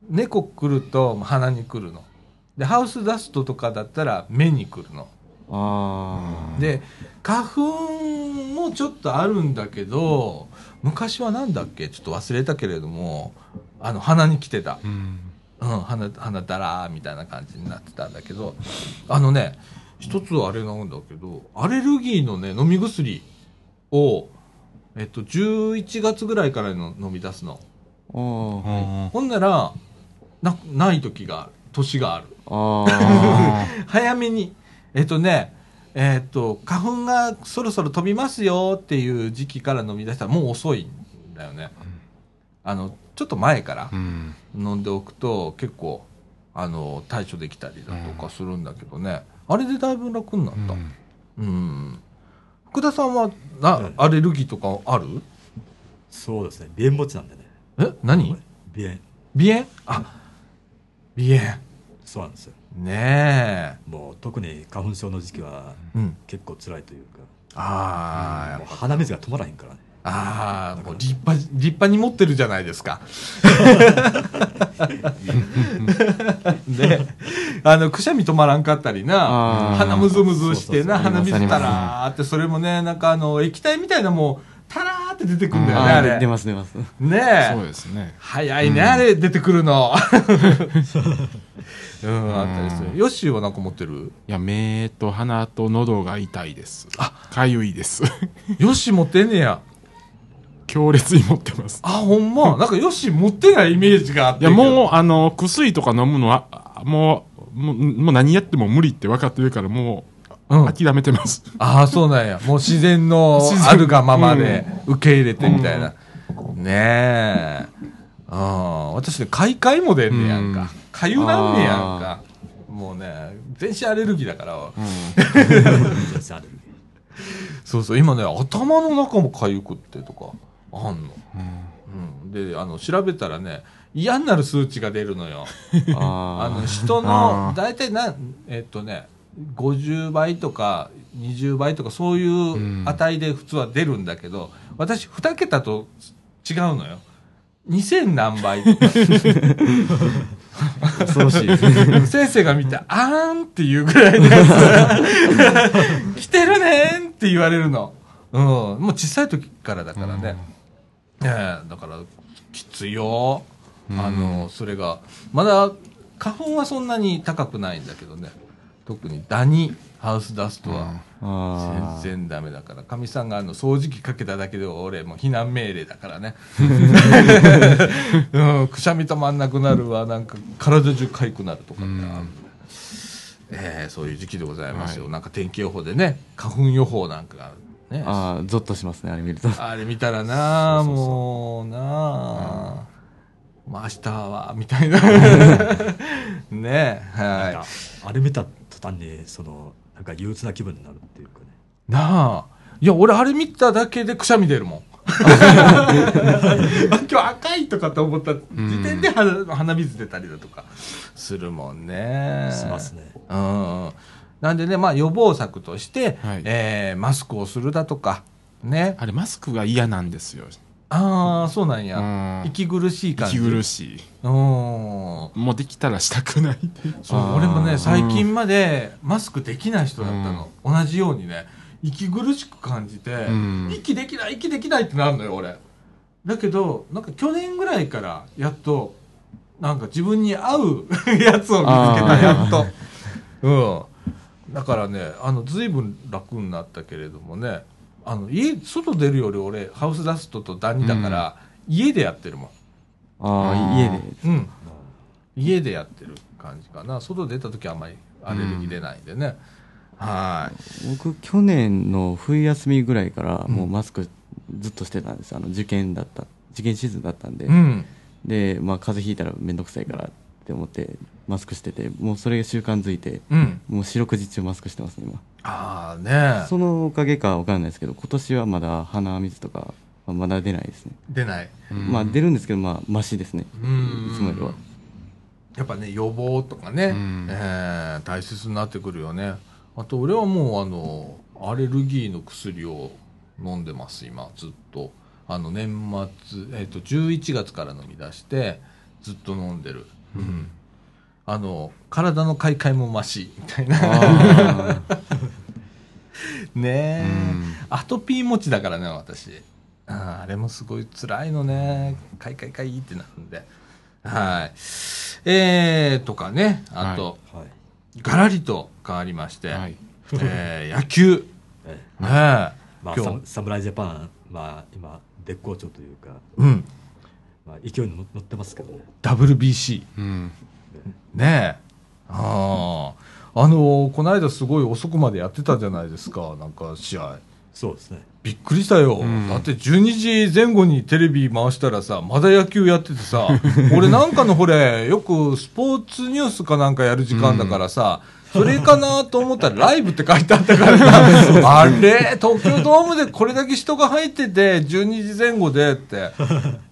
猫来ると鼻に来るの。で、ハウスダストとかだったら目に来るの。あ。あで花粉もちょっとあるんだけど昔はなんだっけ？ちょっと忘れたけれどもあの鼻に来てた、うん。うん、鼻鼻だらーみたいな感じになってたんだけどあのね一つはあれなんだけどアレルギーのね飲み薬をえっと11月ぐらいからの飲み出すの。ほんならなない時がある年がある。あ。あ <laughs> 早めに、えっ、とね、えっ、と、花粉がそろそろ飛びますよっていう時期から飲み出したらもう遅いんだよね。あの、ちょっと前からうん飲んでおくと結構、あの、対処できたりだとかするんだけどね。あれでだいぶ楽になった。うん。福田さんは、なうん、アレルギーとかある？そうですね、鼻炎持ちなんでね。え？何？鼻炎。鼻炎？あ、鼻炎。そうなんですよ。ねもう特に花粉症の時期は。結構辛いというか、ああ、鼻水が止まらへんからね。ああ、もう立派、立派に持ってるじゃないですか。で、<laughs> あの、くしゃみ止まらんかったりな鼻むずむずしてな、そうそうそう鼻水たらーって、それもね、なんかあの、液体みたいなもう、たらーって出てくるんだよね、あ。あれ。出ます出ます。ねそうえ。ですね早いね、あれ、出てくるの。<laughs> うん、あったりする。ヨッシーはなんか持ってる？いや目と鼻と喉が痛いですかゆいです <laughs> ヨッシー持ってんねや。強烈に持ってますあ、ほんま？<laughs> なんかヨッシー持ってないイメージがあって。いやもうあの薬とか飲むのはあもうもうもう何やっても無理って分かってるからもう、うん諦めてます <laughs> ああ、そうなんや。もう自然のあるがままで受け入れてみたいな。ねえ。ああ、私ね、買い替えも出んねやんうんか。かゆなんねやんか。もうね、全身アレルギーだから。そうそう、今ね、頭の中もかゆくってとか、あんの。うん。で、あの、調べたらね、嫌になる数値が出るのよ。あ <laughs> あの、人の、大体な、えっとね、50倍とか20倍とかそういう値で普通は出るんだけど、私2桁と違うのよ。2000何倍とか。<laughs> 恐ろしい。先生が見て、あーんっていうぐらいのやつ。<laughs> 来てるねーんって言われるの。うん。もう小さい時からだからね。ええだから、きついよ。あの、それが。まだ、花粉はそんなに高くないんだけどね。特にダニ、ハウスダストはあ全然ダメだから。かみさんがあの掃除機かけただけで俺もう避難命令だからね。<laughs> うん、くしゃみ止まんなくなるわ、なんか体中かゆくなるとかってあるえーそういう時期でございますよ。はいなんか天気予報でね、花粉予報なんかがね。ああ、ゾッとしますね、あれ見ると。あれ見たらなあもうなあ、まあ明日は、みたいな。<laughs> ねはかあれ見た途端にそのなんか憂鬱な気分になるっていうかねい。なあ。いや、俺あれ見ただけでくしゃみ出るもん。あ <laughs> 今日赤いとかと思った時点で鼻鼻水出たりだとかするもんね。しますねうんうん。なんでね、まあ予防策として、はいえーマスクをするだとか、ね。あれマスクが嫌なんですよああ、そうなんうや。ん。息苦しい感じ。息苦しい。うん。もうできたらしたくない。そう俺もね最近までマスクできない人だったの、同じようにね息苦しく感じて、ん。息できない息できないってなるのよ俺。だけどなんか去年ぐらいからやっとなんか自分に合う <laughs> やつを見つけたあー。やっと。うん。だからねあの随分楽になったけれどもねあの家外出るより俺ハウスダストとダニだから、家でやってるもん。ああ、家で。うん、家でやってる感じかな。外出た時はあんまりアレルギー出ないんでね、はい。僕、去年の冬休みぐらいから、もうマスクずっとしてたんです。あの、受験だった、受験シーズンだったんで。うん。で、まあ、風邪ひいたらめんどくさいからって思って、マスクしてて、もうそれが習慣づいて、うん。もう四六時中マスクしてますね、今。ああね。そのおかげかわからないですけど、今年はまだ鼻水とか、まだ出ないですね。出ない。まあ、出るんですけど、まあ、マシですね。うん。いつもよりは。やっぱね予防とかね、うん。えー大切になってくるよね。あと俺はもうあのアレルギーの薬を飲んでます今。ずっと。あの年末、えっと11月から飲み出してずっと飲んでる、うん。あの体の買い替えも増しみたいな。あ <laughs> ねえ、うん。アトピー持ちだからね私。あーあれもすごい辛いのね。かいかいかいってなるんで。はい。えー、とかねあと、はい。ガラリと変わりまして、はい。えー野球。ええ。ねえ、まあ、侍ジャパン、まあ、今、絶好調というか、うんまあ、勢いに乗ってますけどね、WBC うん。ねえ。あああのこの間すごい遅くまでやってたじゃないですか。なんか試合。そうですね、びっくりしたよ、ん。だって12時前後にテレビ回したらさまだ野球やっててさ <laughs> 俺なんかのほれよくスポーツニュースかなんかやる時間だからさ、それかなと思ったらライブって書いてあったからさ。<laughs> あれ？東京ドームでこれだけ人が入ってて12時前後でって。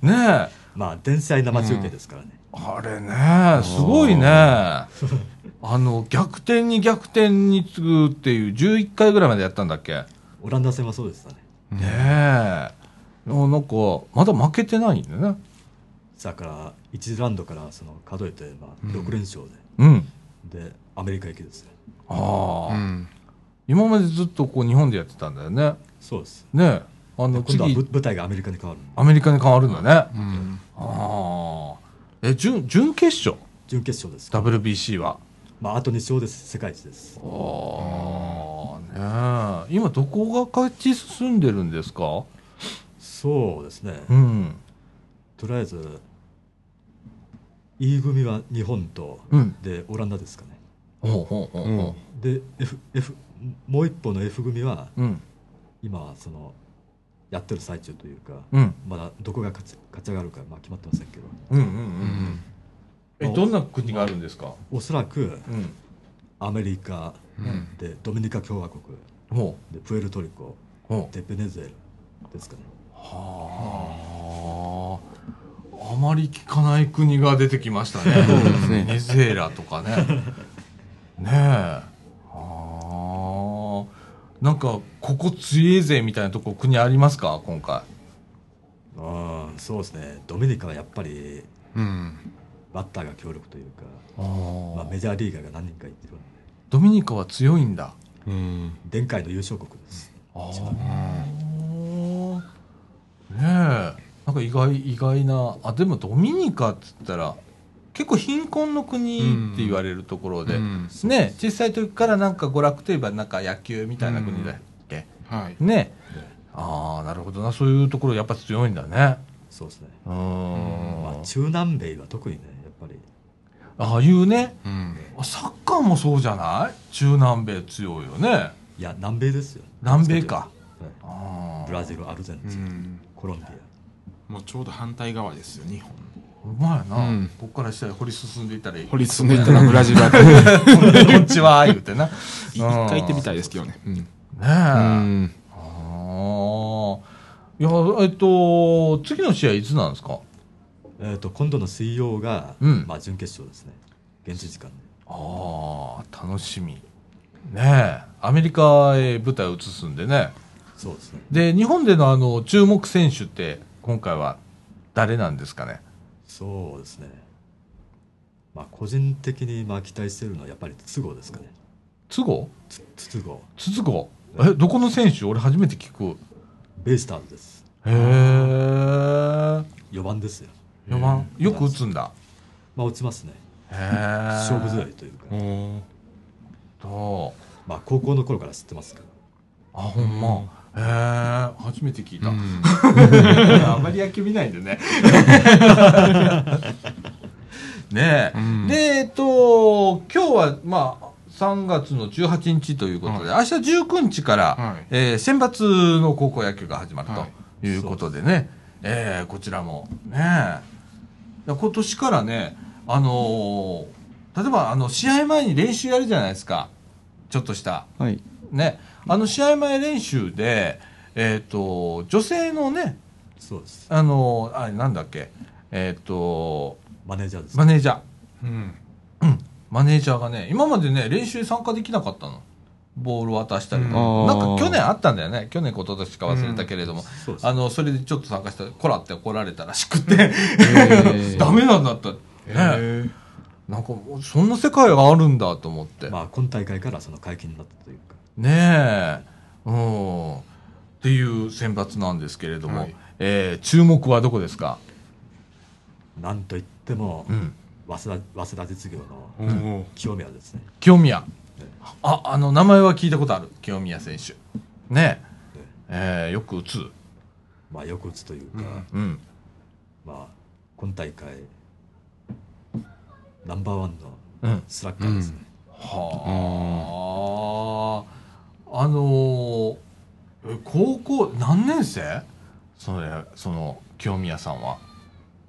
ねえまあ、電子愛生中継ですからね、あれねすごいね <laughs> あの逆転に逆転に次ぐっていう11回ぐらいまでやったんだっけ？オランダ戦はそうでしたね、ねえ。あなんか、まだ負けてないんだよね。だから、1次ラウンドからその数えて、まあ、6連勝うん。で、で、アメリカ行きですね、ああ、うん今までずっとこう日本でやってたんだよね。そうです、ねえ。あの、次今度はぶ、舞台がアメリカに変わる、アメリカに変わるんだね。うんああ。え、準、準決勝？準決勝です、?WBC は？まあ、あと2勝です、世界一です。ああ、ねえ。今どこが勝ち進んでるんですか？そうですね、うん。とりあえず、E 組は日本と、うんで、オランダですかね。ほうほうほうほで、F、F、もう一方の F 組は、う。うん。今はその、やってる最中というか、うん。まだどこが勝ち勝ち上がるか、まあ、決まってませんけど、うんうんうんうん。え、どんな国があるんですか？おそらくうん。アメリカ、うんでドミニカ共和国ほでプエルトリコ。でベネズエラですかねはあ、あまり聞かない国が出てきましたね。そうですねベネズエラとかね。ねえ。はなんかここ強えぜみたいなとこ国ありますか？今回。うんそうですね。ドミニカはやっぱりうん。バッターが強力というか、あー。まあ、メジャーリーガーが何人かいてるドミニカは強いんだ。うん。前回の優勝国です。あ一番。ーねえ。なんか意外意外なあでもドミニカっつったら結構貧困の国って言われるところで、うん。ね小さい時からなんか娯楽といえばなんか野球みたいな国だっけ、はい。ね。ねああなるほどな。そういうところやっぱ強いんだね。そうですね、うーん。まあ、中南米は特にねやっぱり。ああいうね。うん。サッカーもそうじゃない？中南米強いよね。いや南米ですよ。南米か。はい。ああブラジルアルゼンうチン、ん。コロンビア。もうちょうど反対側ですよ日本うまいな、うん。ここから下へ掘り進んでいったらいい。掘り進んでいったらブラジルあたりこんにちは言うてな。<laughs> 一回行ってみたいですけどね。うん。ねえ、うん。ああいやえっと次の試合いつなんですか？えー、と今度の水曜が、うん。まあ、準決勝ですね。現地時間で。ああ楽しみ。ねえ。アメリカへ舞台を移すんでね。そうですね。で日本でのあの注目選手って今回は誰なんですかね？そうですね。まあ個人的にまあ期待してるのはやっぱり筒香ですかね。都合？つ筒香筒香え？どこの選手？俺初めて聞く。ベイスターズです。へえ4番ですよ。4番？よく打つんだ。まあ落ちますね。へえ勝負強いというか、おとまあ高校の頃から知ってますから。あほんまへえ初めて聞いた、うん。<laughs> あんまり野球見ないんでね。<laughs> ねえ、うん。でえっと今日はまあ3月の18日ということで、明日19日から、はい。えー選抜の高校野球が始まるはということでね、えーこちらも。ねえ。今年からねあのー例えばあの試合前に練習やるじゃないですか。ちょっとした。はい。ねあの試合前練習でえっ、と女性のねそうです。あのあれなんだっけえっ、とマネージャーです。マネージャー。うん。うんマネージャーがね今までね練習に参加できなかったの。ボール渡したりとか、うん。なんか去年あったんだよね。去年一昨年か忘れたけれども、そうですあのそれでちょっと参加したらこらって怒られたらしくて。ー <laughs> ダメなんだった。ね。へなんかもうそんな世界があるんだと思って、まあ今大会からその解禁になったというかねえ。うん。っていう選抜なんですけれども、はい。えー注目はどこですか、なんといっても、うん、早稲田早稲田実業おのお清宮ですね。清宮。ああの名前は聞いたことある？清宮選手。ねえ。えーよく打つ。まあよく打つというか、うん。うん。まあ今大会ナンバーワンうん。のスラッガーですね、はああのーえ高校何年生？それその清宮さんは。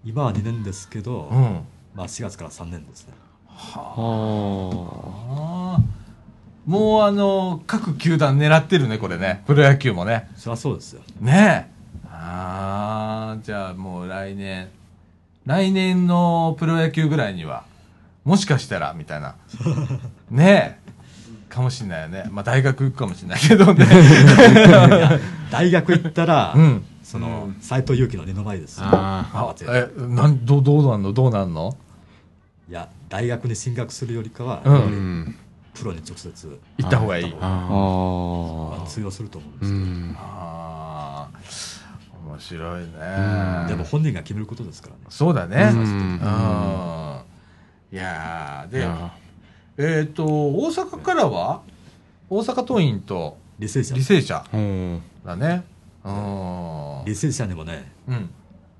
今は2年ですけど、うん。まあ4月から3年ですね。はあ。あもうあの各球団狙ってるねこれね。プロ野球もね。そりゃそうですよ。ね。えああじゃあもう来年来年のプロ野球ぐらいにはもしかしたらみたいな。<laughs> ね。えかもしれないよね。まあ大学行くかもしれないけどね。<laughs> 大学行ったら、うん。その斎藤佑樹の二の前ですよ。あえなんどうどうなんの？どうなんの？いや大学に進学するよりかは、うん。プロに直接行った方がいい。ああ通用すると思うんでうすけど、んああ面白いね。うん。でも本人が決めることですからね。そうだね。ううん。んいやーでいやえっ、と大阪からは大阪桐蔭と履正社履正社うん。だね。うん。履正社にもねうん。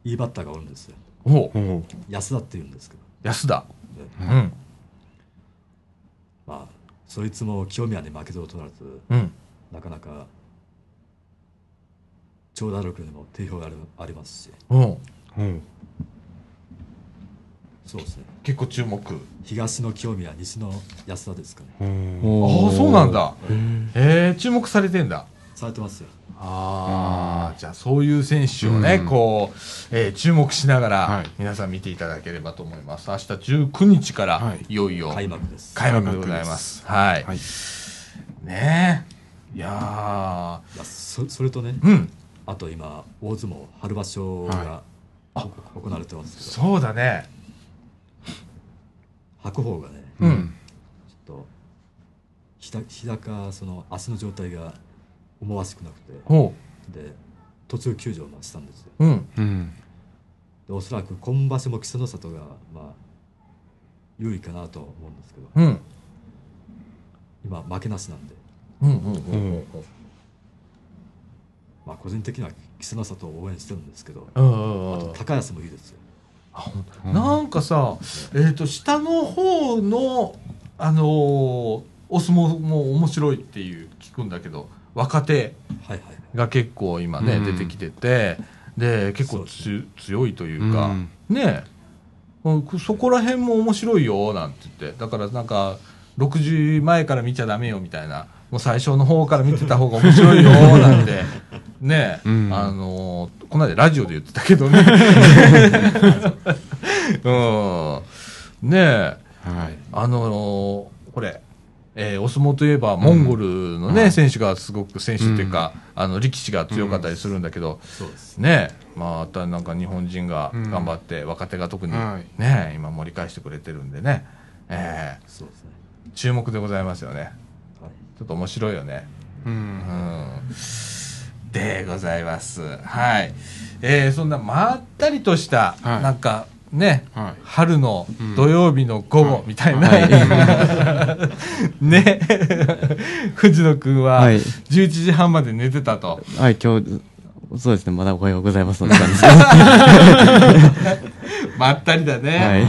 いいバッターがおるんですよ。おお安田っていうんですけど、安田。ね。うん。まあそいつも清宮に負けず劣らずうん。なかなか長打力にも定評があるありますし。う。ん。おそうですね。結構注目。東の清宮西の安田ですかね。おああそうなんだ。へえ注目されてんだ。されてますよ。ああじゃあそういう選手をね、うん。こう、えー注目しながら、はい。皆さん見ていただければと思います。明日19日から、はい。い、よいよ開幕です。開幕でございます。はい、はい。ねえ。いやまあそそれとねーうん。あと今大相撲春場所がはお行われてますけど。そうだね白鵬がねうん。ちょっとひだ日高その足の状態が思わしくなくてほで途中休場をしたんですよ。ううん。うん。でおそらく今場所も稀勢の里がまあ有利かなと思うんですけど。うん。今負けなしなんで。うんうんうん。まあ個人的には稀勢の里を応援してるんですけどうんうんうん。あと高安もいいですよなんかさ、えっ、と、下の方の、あのーお相撲も面白いっていう聞くんだけど、若手はいはいが結構今ね、うん出てきてて、で、結構つ強いというか、うんねうんそこら辺も面白いよ、なんて言って。だからなんか、6時前から見ちゃダメよ、みたいな。もう最初の方から見てた方が面白いよ、なんて。<laughs> ねうん。あのーこの間ラジオで言ってたけどね。<laughs> うん。ねえ。はい。あのーこれ、えーお相撲といえば、モンゴルのね、はい選手がすごく、選手っていうか、あの、力士が強かったりするんだけど、そうです。ねえ、またなんか日本人がうん頑張って、若手が特にはい。今盛り返してくれてるんでね、えそうですね。ー注目でございますよね。はい。ちょっと面白いよね。ううんん。でございます。はい。えーそんなまったりとした、はい。なんかね、はい。春のうん。土曜日の午後みたいな、<laughs> ね。<laughs> 藤野くんははい。11時半まで寝てたと、はい、今日、そうですね、まだおはようございますので。<laughs> まったりだね、はい。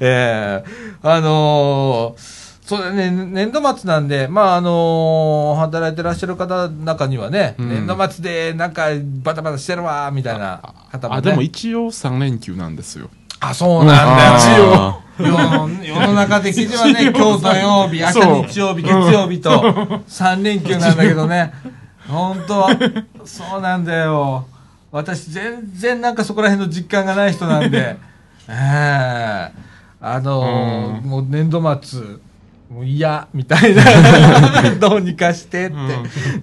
ええあのーそうだね、年度末なんで、まあ、あのー働いてらっしゃる方の中にはね、うん。年度末でなんかバタバタしてるわ、みたいな方もね。あでも一応3連休なんですよ。あ、そうなんだ。よ。あ世世の中的にはね、今日土曜日、明そう。日日曜日、月曜日と3連休なんだけどね。本当は、そうなんだよ。私、全然なんかそこら辺の実感がない人なんで、ええ。あのーうん。もう年度末、もう嫌、みたいな。<laughs> どうにかしてって。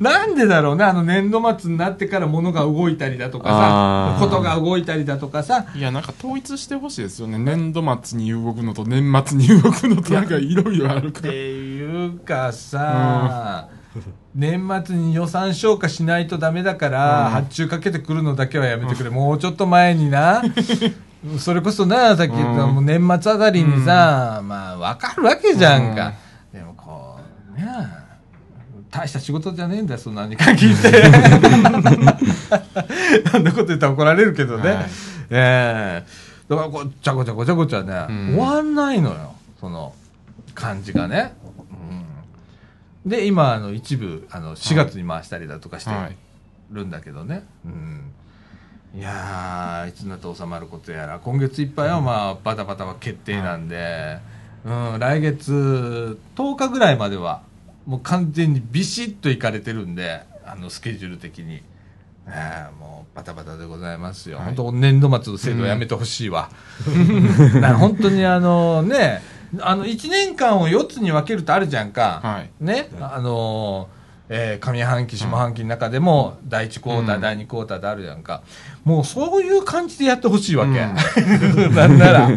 なんでだろうね、あの年度末になってから物が動いたりだとかさ、ことが動いたりだとかさ、いやなんか統一してほしいですよね。年度末に動くのと年末に動くのとなんかいろいろあるから。っていうかさ、年末に予算消化しないとダメだから、うん。発注かけてくるのだけはやめてくれ、もうちょっと前にな、それこそな、さっき言った、うんもう年末あたりにさ、まあ、わかるわけじゃんか。でもこう、ね大した仕事じゃねえんだよ、そんなに限って。あんなこと言ったら怒られるけどね。はいええだからこう、ちゃこちゃこちゃこちゃね、うん終わんないのよ、その感じがね。うん、で、今、あの、一部、あの、4月に回したりだとかしてはいるんだけどね。うん。いやー、いつになって収まることやら、今月いっぱいはまあ、バタバタは決定なんで、うん、来月10日ぐらいまでは、もう完全にビシッと行かれてるんで、あの、スケジュール的に。ええもうバタバタでございますよ。はい本当年度末の制度やめてほしいわ。だから本当にあのね、あの1年間を4つに分けるとあるじゃんか。はいね、あのえー上半期、下半期の中でも、第1クォーター、うん第2クォーターであるじゃんか。もうそういう感じでやってほしいわけ。う <laughs> なんなら。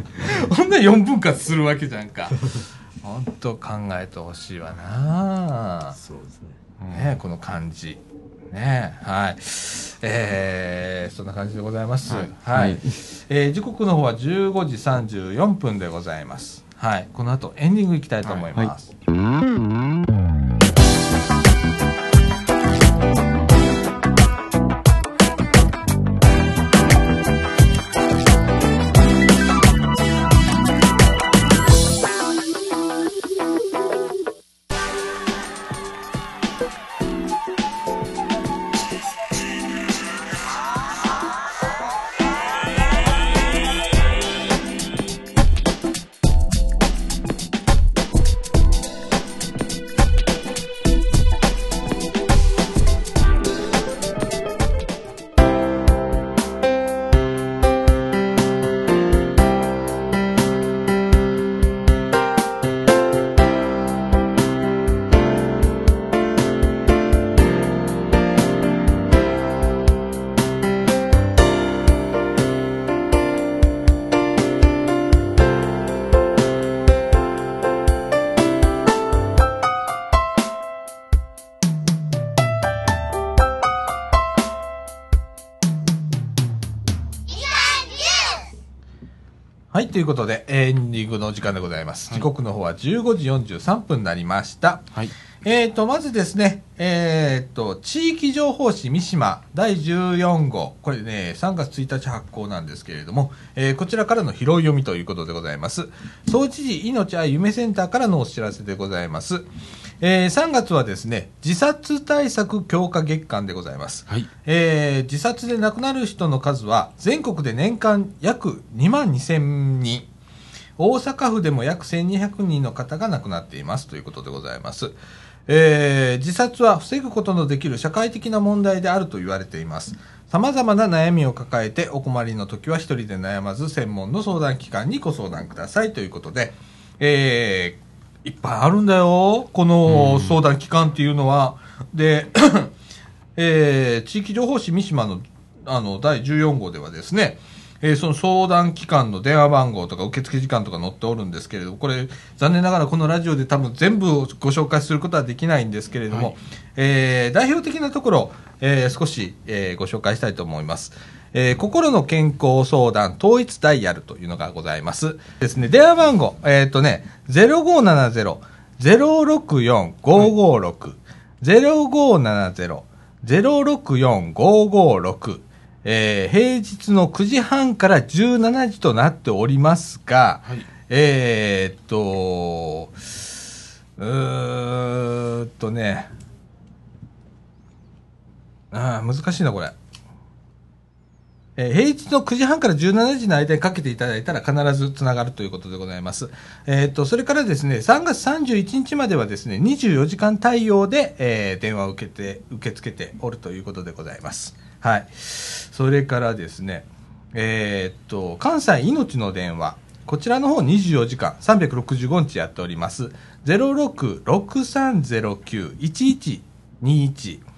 ほんなら4分割するわけじゃんか。<laughs> 本当考えてほしいわなそうですねねこの感じ。ねはい。えー、そんな感じでございます。は。はいいえー時刻の方は15時34分でございます。はい。この後エンディングいきたいと思います。はい、ということで、エンディングのお時間でございます。時刻の方は15時43分になりました。はい。えーと、まずですね、えーと、地域情報誌三島第14号。これね、3月1日発行なんですけれども、えーこちらからの拾い読みということでございます。総知事命愛夢センターからのお知らせでございます。えー3月はですね、自殺対策強化月間でございます。はい。えー自殺で亡くなる人の数は全国で年間約2万2000人大阪府でも約1200人の方が亡くなっていますということでございます、えー自殺は防ぐことのできる社会的な問題であると言われています様々な悩みを抱えてお困りの時は一人で悩まず専門の相談機関にご相談くださいということで、えーいっぱいあるんだよ。この相談機関っていうのは、で <coughs> えー地域情報誌三島のあの第14号ではですね、えーその相談機関の電話番号とか受付時間とか載っておるんですけれども、これ、残念ながらこのラジオで多分全部をご紹介することはできないんですけれども、はい。えー代表的なところ、えー少し、えーご紹介したいと思います。えー心の健康相談統一ダイヤルというのがございます。ですね、電話番号、えっ、とね、0570-064-556、0570-064-556、えー平日の9時半から17時となっておりますが、はい。えーっと、うーっとね、ああ、難しいな、これ。えー平日の9時半から17時の間にかけていただいたら必ずつながるということでございます。えーと、それからですね、3月31日まではですね、24時間対応で、えー電話を受けて、受け付けておるということでございます。はい。それからですね、えっと、関西命の電話。こちらの方24時間365日やっております。0663091121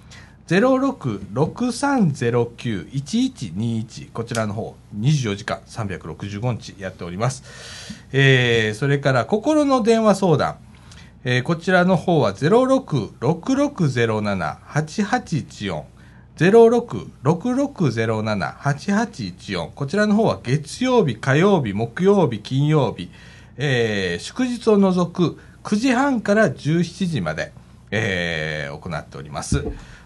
0663091121こちらの方24時間365日やっております。えー、それから心の電話相談。えーこちらの方は0666078814 0666078814こちらの方は月曜日、火曜日、木曜日、金曜日、えー祝日を除く9時半から17時まで、えー行っております。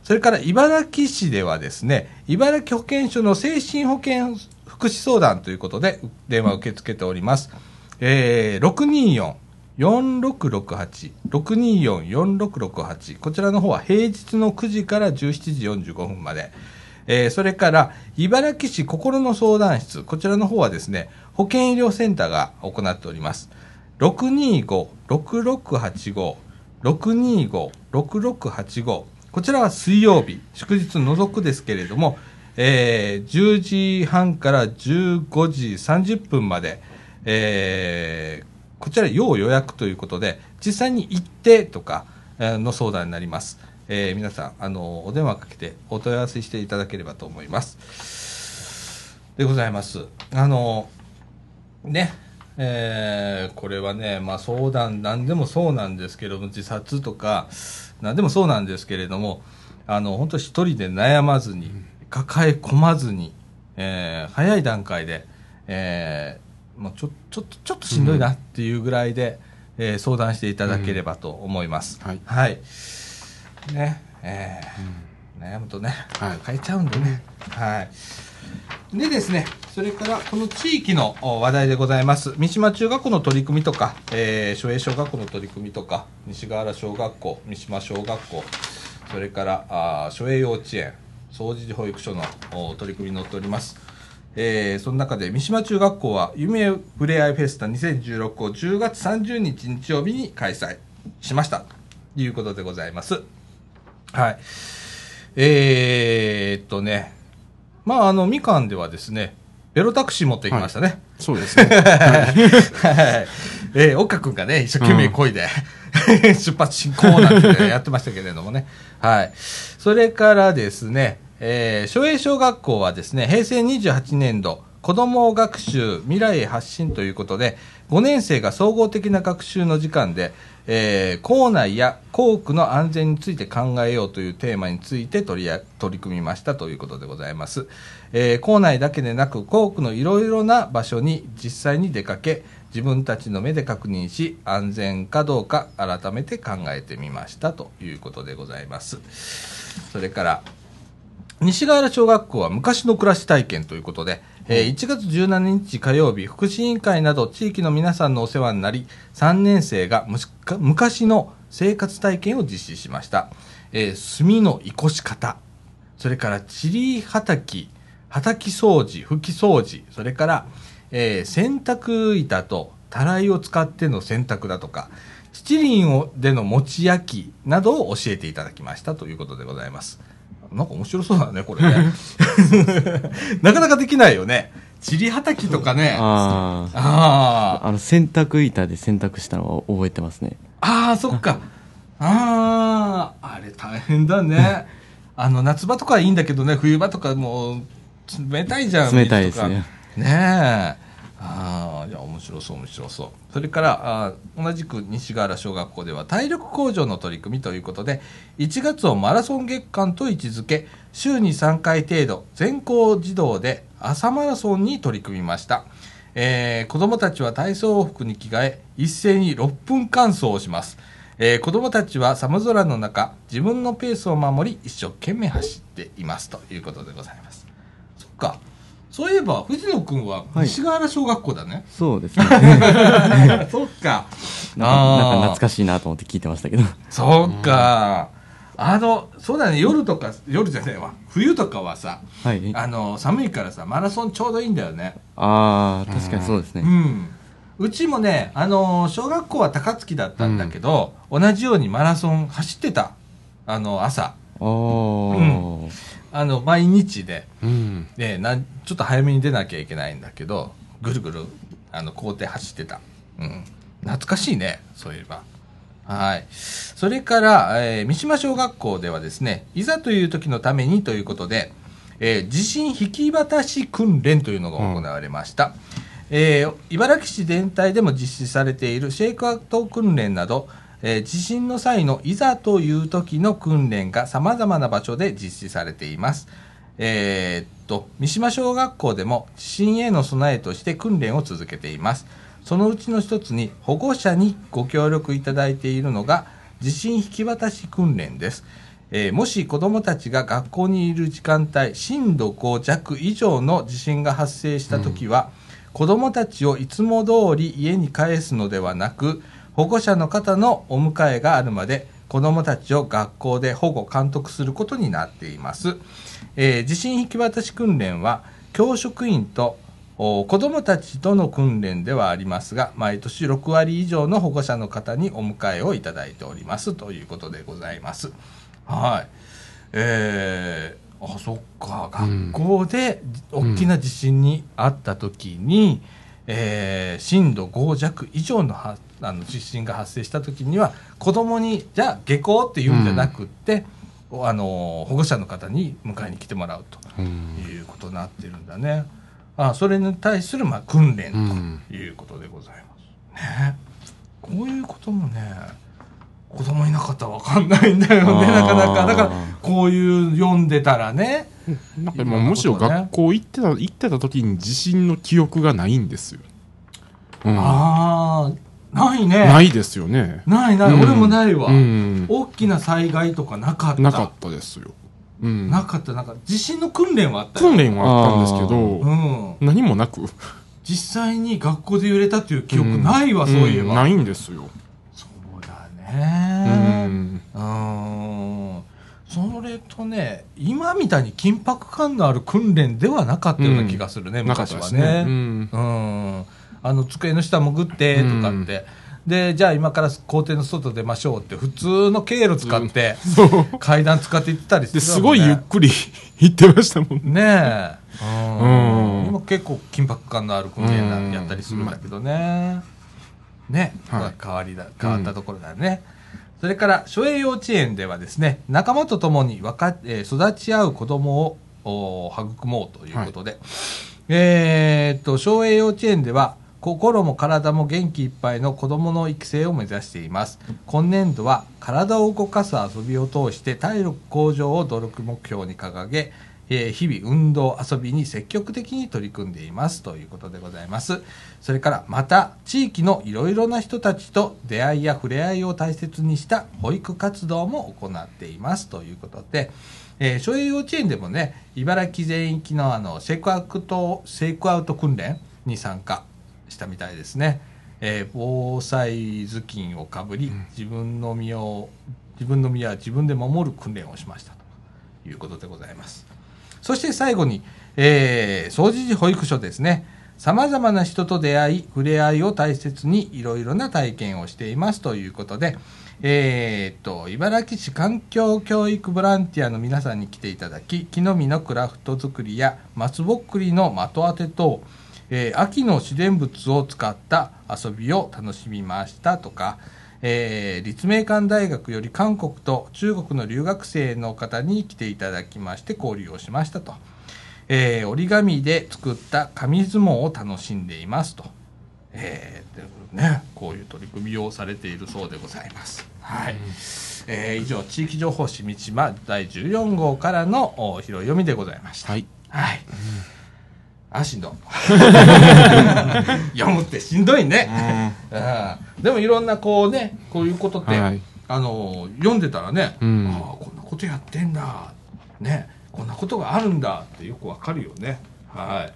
それから茨城市ではですね、茨城保健所の精神保健福祉相談ということで電話を受け付けております。えー、624 4668、624-4668。こちらの方は平日の9時から17時45分まで。えーそれから、茨城市心の相談室。こちらの方はですね、保健医療センターが行っております。625-6685、625-6685。こちらは水曜日、祝日除くですけれども、えー10時半から15時30分まで、えーこちら要予約ということで、実際に行ってとかの相談になります。えー皆さん、あの、お電話かけてお問い合わせしていただければと思います。でございます。あの、ね、えーこれはね、まあ相談、何でもそうなんですけども、自殺とか、何でもそうなんですけれども、あの、本当一人で悩まずに、抱え込まずに、えー早い段階で、えーもうちょちょっとちょっとしんどいなっていうぐらいで、えー相談していただければと思います。はいはい。ね、えー悩むとね、はい変えちゃうんでね。はい。でですね、それからこの地域の話題でございます。三島中学校の取り組みとか、えー、松江小学校の取り組みとか、西川原小学校、三島小学校、それから、あー松江幼稚園、総除保育所の取り組みに載っております。えーその中で三島中学校は夢ふれあいフェスタ2016を10月30日日曜日に開催しましたということでございます。はい。えー、っとね、まあ、あの、みかんではですね、ベロタクシー持ってきましたね。そうですね。はい。<laughs> えー、岡くんがね、一生懸命漕いで、<laughs> 出発進行なんてねやってましたけれどもね。はい。それからですね、えー、松江小学校はですね、平成28年度、子ども学習未来へ発信ということで5年生が総合的な学習の時間で、えー校内や校区の安全について考えようというテーマについて取りや取り組みましたということでございます、えー校内だけでなく校区のいろいろな場所に実際に出かけ自分たちの目で確認し安全かどうか改めて考えてみましたということでございます。それから西河原小学校は昔の暮らし体験ということで、えー1月17日火曜日、福祉委員会など地域の皆さんのお世話になり、3年生がむしか昔の生活体験を実施しました。えー炭の生こし方、それからチリ畑、畑掃除、拭き掃除、それから、えー洗濯板とたらいを使っての洗濯だとか、七輪をでの餅焼きなどを教えていただきましたということでございます。なんか面白そうだね、これね。<laughs> なかなかできないよね。チリ畑とかね。あああ。ああの、洗濯板で洗濯したのを覚えてますね。ああ、そっか。ああ、あれ大変だね。<laughs> あの、夏場とかはいいんだけどね、冬場とかもう、冷たいじゃん。冷たいですね。ねえ。ああ、じゃあ面白そう、面白そう。それから、あ同じく西河原小学校では体力向上の取り組みということで、1月をマラソン月間と位置づけ、週に3回程度、全校児童で朝マラソンに取り組みました。えー子供たちは体操服に着替え、一斉に6分間走をします。えー子供たちは寒空の中、自分のペースを守り、一生懸命走っていますということでございます。そっか。そういえば、藤野くんははい西河原小学校だね。そうですね。<laughs> そっか。なんか懐。かしいなと思って聞いてましたけど。そっか。あの、そうだね、夜とか、夜じゃねえわ。冬とかはさ、はい。ああの、寒いからさ、マラソンちょうどいいんだよね。あー、確かにそうですね。うん。うちもね、あの、小学校は高槻だったんだけど、同じようにマラソン走ってた。あの、朝。おー。あの、毎日で、うん。で、なんちょっと早めに出なきゃいけないんだけど、ぐるぐる、あの、校庭走ってた。うん。懐かしいね、そういえば。はい。それから、えー三島小学校ではですね、いざという時のためにということで、えー地震引き渡し訓練というのが行われました。えー茨城市全体でも実施されているシェイクアウト訓練など、えー地震の際のいざという時の訓練が様々な場所で実施されています。えーっと、三島小学校でも地震への備えとして訓練を続けています。そのうちの一つに保護者にご協力いただいているのが地震引き渡し訓練です。えーもし子どもたちが学校にいる時間帯、震度5弱以上の地震が発生したときは、子どもたちをいつも通り家に帰すのではなく、保護者の方のお迎えがあるまで、子どもたちを学校で保護監督することになっています。えー地震引き渡し訓練は、教職員とお子どもたちとの訓練ではありますが、毎年6割以上の保護者の方にお迎えをいただいておりますということでございます。はい。えー、あ、そっか、うん学校で大きな地震にあった時に、えー震度5弱以上のはあの地震が発生した時には、子供に、じゃあ下校って言うんじゃなくって、あの保護者の方に迎えに来てもらうとうんいうことになってるんだね。あそれに対するまあ訓練ということでございます。ねこういうこともね、子供いなかったらわかんないんだよね、なかなか。だから、こういう読んでたらね。なんかむしろ学校行ってた、行ってた時に地震の記憶がないんですよ。うん。ああ、ないね。ないですよね。ないない、うん俺もないわ、うん。大きな災害とかなかった。なかったですよ。うん。なかった、なんか、地震の訓練はあったよ訓練はあったんですけうど、ん。何もなく。実際に学校で揺れたっていう記憶ないわ、そういえば。んないんですよ。そうだうね。ん。うーん。それとね、今みたいに緊迫感のある訓練ではなかったような気がするね、昔はね。ね。うん。うん。あの、机の下潜って、とかって。で、じゃあ今から校庭の外出ましょうって、普通の経路使って。<laughs> 階段使って行ったりしてで、すごいゆっくり <laughs> 行ってましたもんね。ねえ。うんうん今結構緊迫感のある訓練なうんやったりするんだけどね。ね、はい変わりだ、変わったところだね。それから、初栄幼稚園ではですね、仲間と共にわか、えー育ち合う子供をお育もうということで、えーっと、昭栄幼稚園では、心も体も元気いっぱいの子供の育成を目指しています。今年度は、体を動かす遊びを通して体力向上を努力目標に掲げ、え日々運動、遊びに積極的に取り組んでいますということでございます。それから、また、地域のいろいろな人たちと出会いや触れ合いを大切にした保育活動も行っていますということで、えー、昭栄幼稚園でもね、茨城全域のあの、シェイクアウト、シェイクアウト訓練に参加したみたいですね。えー防災頭巾をかぶり、自分の身を、自分の身は自分で守る訓練をしましたということでございます。そして最後に、えー、総除寺保育所ですね。様々な人と出会い、触れ合いを大切にいろいろな体験をしていますということで、えーっと、茨城市環境教育ボランティアの皆さんに来ていただき、木の実のクラフト作りや松ぼっくりの的当て等、えー秋の自然物を使った遊びを楽しみましたとか、えー立命館大学より韓国と中国の留学生の方に来ていただきまして交流をしましたと。えー折り紙で作った紙相撲を楽しんでいますと。えーでね、こういう取り組みをされているそうでございます。はい。えー以上、地域情報しみちま第14号からのお拾い読みでございました。はい。はい。あ、しんど。<laughs> 読むってしんどいね。うんでもいろんなこうね、こういうことって、はいあの、読んでたらね、うんああ、こんなことやってんだ。ね、こんなことがあるんだってよくわかるよね。はい。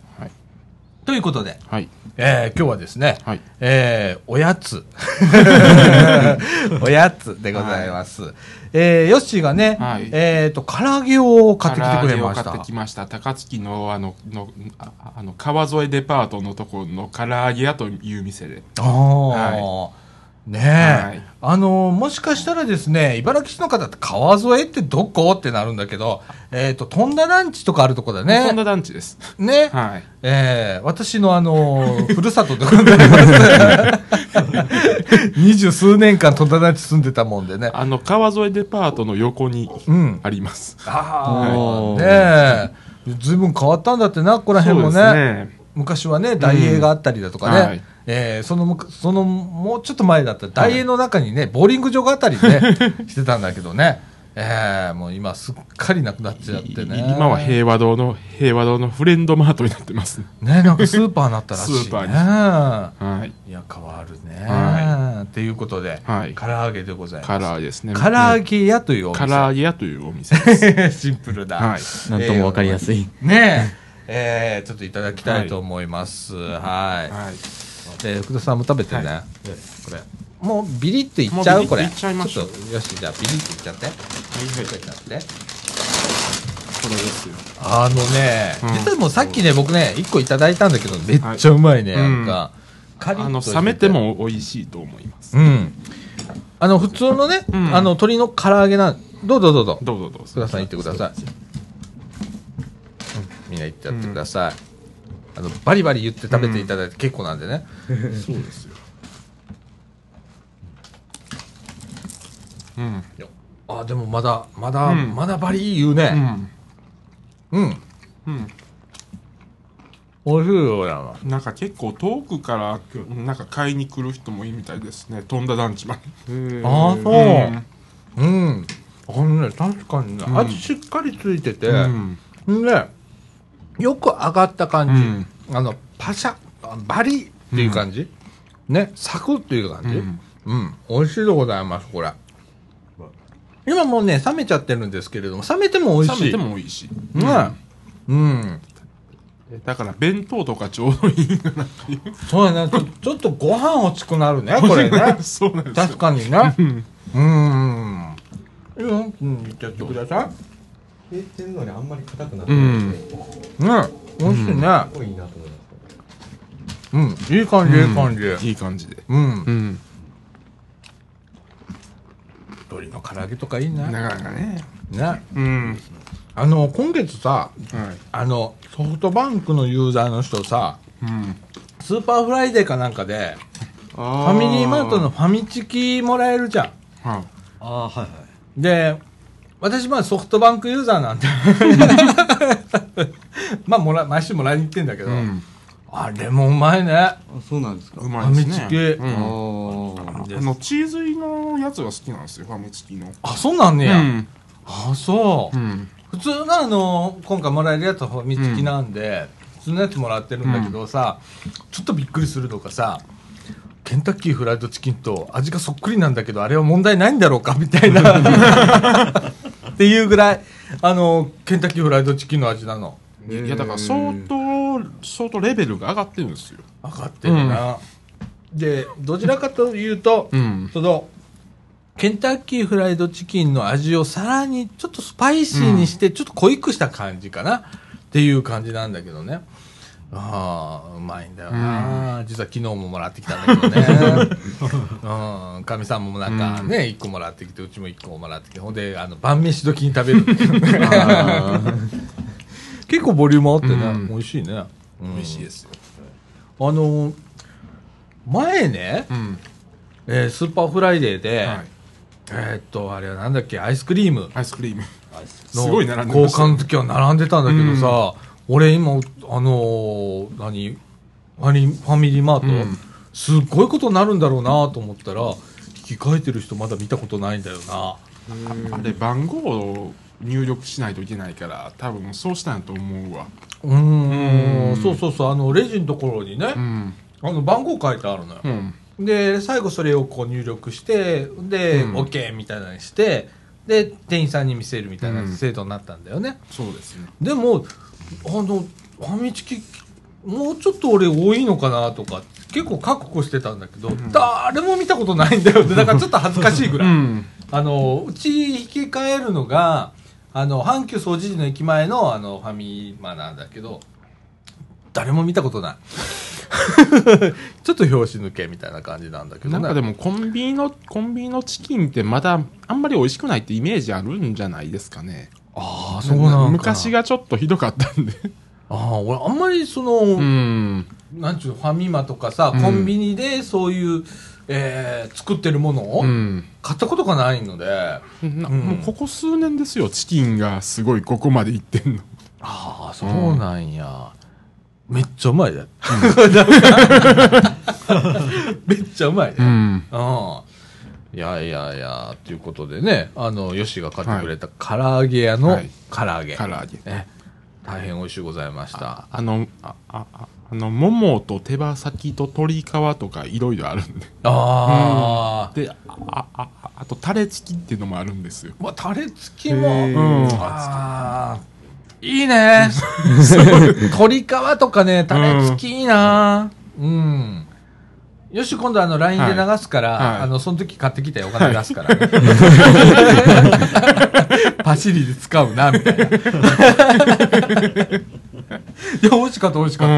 はい。ということで、はい。えー今日はですね、はいえーおやつ。<laughs> おやつでございます。えーヨッシーがね、はいえっ、と、唐揚げを買ってきてくれました。唐揚げを買ってきました。高槻の、あの、の、ああの、川沿いデパートのところの唐揚げ屋という店で。ああ、ねえ、はいあのもしかしたらですね、茨城市の方って川沿いってどこ？ってなるんだけど、えっ、と、飛んだランチとかあるとこだね。そんな団地です。ね。はい。えー私のあのー <laughs> ふるさとでございます。<laughs> 二十数年間戸田団地住んでたもんでね。あの、川沿いデパートの横にうん。あります。ああ、おーねえ。ずいぶん変わったんだってな、ここら辺もね。ね。昔はね、大英があったりだとかね。はいえーそのその、もうちょっと前だったら、大英の中にね、ボーリング場があったりね、<laughs> してたんだけどね。えーもう今すっかりなくなっちゃってね。い今は平和堂の、平和堂のフレンドマートになってます。ね、なんかスーパーになったらしいね。スーパーにはい。いや、変わるね。はっていうことで、はい唐揚げでございます。唐揚げですね。唐揚げ屋というお唐店。揚げ屋というお店です。<laughs> シンプルだ。はい。なんともわかりやすい。ねえ、えーちょっといただきたいと思います。はい。はい。で、福田さんも食べてね。はこれ。もうビリっていっちゃう？これ。もうビリッていっちゃいましょうちょっとよし、じゃあビリっていっちゃって。はいはい。いっちゃって。これですよ。あのね、うん実はもうさっきね、僕ね、1個いただいたんだけど、めっちゃうまいね。はいなんか、カリッあの、冷めても美味しいと思います。うん。あの、普通のね、うんあの、鶏の唐揚げなん、どうぞどうぞ。どうぞどうぞ。福田さん行ってください。みんな行ってやってください。あの、バリバリ言って食べていただいて結構なんでね。<laughs> そうですよ。うん。あ、でもまだ、まだ、うんまだバリ言ううね。ん。うん。うん。美味しいよ、やな。なんか結構遠くから、なんか買いに来る人もいいみたいですね。飛んだ団地まで。ああ、そう。うんうん。あのね、確かにね、うん味しっかりついてて、うん。ね、よく上がった感じ。うんあの、パシャ、あバリっていう感じ。ね、サクっていう感じ。うんうん、美味しいでございます、これ。今もうね、冷めちゃってるんですけれども、冷めても美味しい。冷めても美味しい。ね。うん。だから弁当とかちょうどいいかなっていう。そうやね。<laughs> ちょっとご飯欲しくなるね、これね。そうなんですよ。確かにね。うんうん。いいよ。うん、いっちゃってくださ冷えてるのにあんまり硬くなってうんなくて、すい。ね。美味しいね。ごいいいなと思いますうん。いい感じ、いい感じ。いい感じで。うん。うん。鶏の唐揚げとかいいね。なかなかね。ね。うん。あの、今月さ、はい。あの、ソフトバンクのユーザーの人さ、うん。スーパーフライデーかなんかで、フファミリーマートのファミチキもらえるじゃん。はああはいはいで、私まあソフトバンクユーザーなんで <laughs> まあもら毎週もらいに行ってんだけど、うん。あれもうまいね。あそうなんですか。うまいですね。ファミチキ。うん。あのチーズ入りのやつが好きなんですよファミチキの。あそうなんねや、うん。あそう、うん。普通のあの今回もらえるやつはファミチキなんで、普通のやつもらってるんだけどさ、ちょっとびっくりするのがさケンタッキーフライドチキンと味がそっくりなんだけどあれは問題ないんだろうかみたいな <laughs> っていうぐらいあのケンタッキーフライドチキンの味なの。いやだから相当相当レベルが上がってるんですよ。分かってるな、でどちらかというと、うん。そのケンタッキーフライドチキンの味をさらにちょっとスパイシーにして、ちょっと濃いくした感じかな。っていう感じなんだけどね。ああ、うまいんだよな、実は昨日ももらってきたんだけどね。<laughs> うん。かみさんもなんかね、一個もらってきて、うちも一個もらってきて、ほんで、あの、晩飯時に食べる結構ボリュームあってね、うん。美味しいね。うん。美味しいですよ。あの、前ね、うん。えースーパーフライデーで、はい。えーっと、あれはなんだっけ、アイスクリーム。アイスクリーム。のすごい並んでました交換の時は並んでたんだけどさ、俺今、あのー何、ファミリーマート、うん。すっごいことになるんだろうなと思ったら、引き換えてる人まだ見たことないんだよな。あれ番号を入力しないといけないから多分そうしたんやと思うわ。うーん、うん。そうそうそう、あの、レジのところにね、うん。あの、番号書いてあるのよ。うん。で最後それをこう入力してで、うん。OK みたいなのにしてで店員さんに見せるみたいなうん。制度になったんだよね、そうですね。でもあのファミチキもうちょっと俺多いのかなとか結構覚悟してたんだけど、ん。誰も見たことないんだよってだからちょっと恥ずかしいぐらい、うん。あのうち引き換えるのがあの阪急総除寺の駅前のあのファミマなんだけど誰も見たことない。<laughs> ちょっと拍子抜けみたいな感じなんだけどね。なんかでもコンビニのコンビニのチキンってまだあんまり美味しくないってイメージあるんじゃないですかねああそうなんか昔がちょっとひどかったんで。ああ俺あんまりその、うん。なんちゅうのファミマとかさ、うん。コンビニでそういう、えー作ってるものをうん。買ったことがないので、うん。もうここ数年ですよチキンがすごいここまでいってんの。あそうなんや、めっちゃうまいね、<laughs> めっちゃうまいね、ん。うんいやいやいや、ということでね、あの、ヨシが買ってくれた唐揚げ屋のはい。唐揚げ。唐揚げ。ね大変美味しゅうございました。あのああああのももと手羽先と鶏皮とかいろいろあるんで。ああ、でああああとタレ付きっていうのもあるんですよ。まあ、タレ付きも、うん。ああ、いいね。<laughs> 鶏皮とかね、タレ付きいいな。うん。よし、今度あの、LINE で流すから、はいはいあの、その時買ってきてお金出すから、ね <laughs> パシリで使うな、みたいな。<laughs> いや、美味しかった、美味しかった。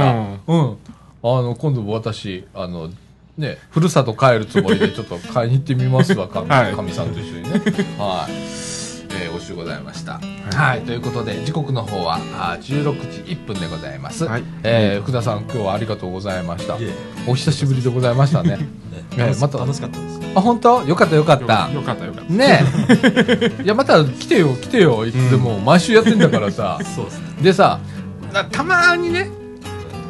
うん。あの、今度私、あの、ね、ふるさと帰るつもりでちょっと買いに行ってみますわ、かみ、はいかみさんと一緒にね。はい。えー、おいしゅうございました。はい、ということで、時刻の方は、あー16時1分でございます。はいえー福田さん、今日はありがとうございました。お久しぶりでございましたね。<laughs> ねまた楽しかったですあ、本当？よかったよかった。よかったよかったねえ。いや、また来てよ、来てよ、いつでも。毎週やってんだからさ。<laughs> そうですねでさ、なたまにね、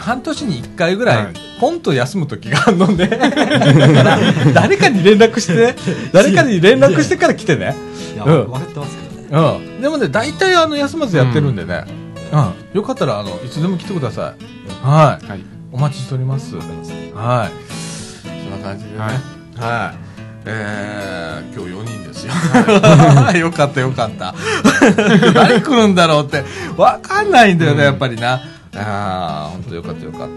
半年に1回ぐらい、はいポンと休む時があるのね。<laughs> だから、誰かに連絡してね。誰かに連絡してから来てね。いや、うん分かってますけどねうん。でもね、大体あの、休まずやってるんでね。うん。よかったら、あの、いつでも来てください。はい。はいお待ちしております。わかりますはい。そんな感じでね。はいはい。えー、今日4人ですよ。<laughs> よかったよかった。<laughs> 誰来るんだろうって、わかんないんだよね、やっぱりな。ああ、本当よかったよかっ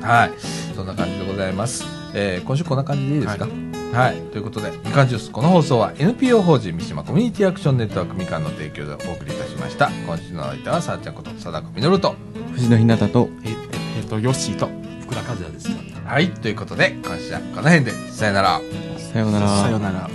た。はい。そんな感じでございます。えー、今週こんな感じでいいですか？はい。ということで、みかんジュース、この放送は NPO 法人三島コミュニティアクションネットワークみかんの提供でお送りいたしました。今週の相手は、さあちゃんこと、貞子みのると。藤野ひなたとえええっとヨッシーと福田和也でしたはい。ということで、今週はこの辺で、さよなら。さようならさよなら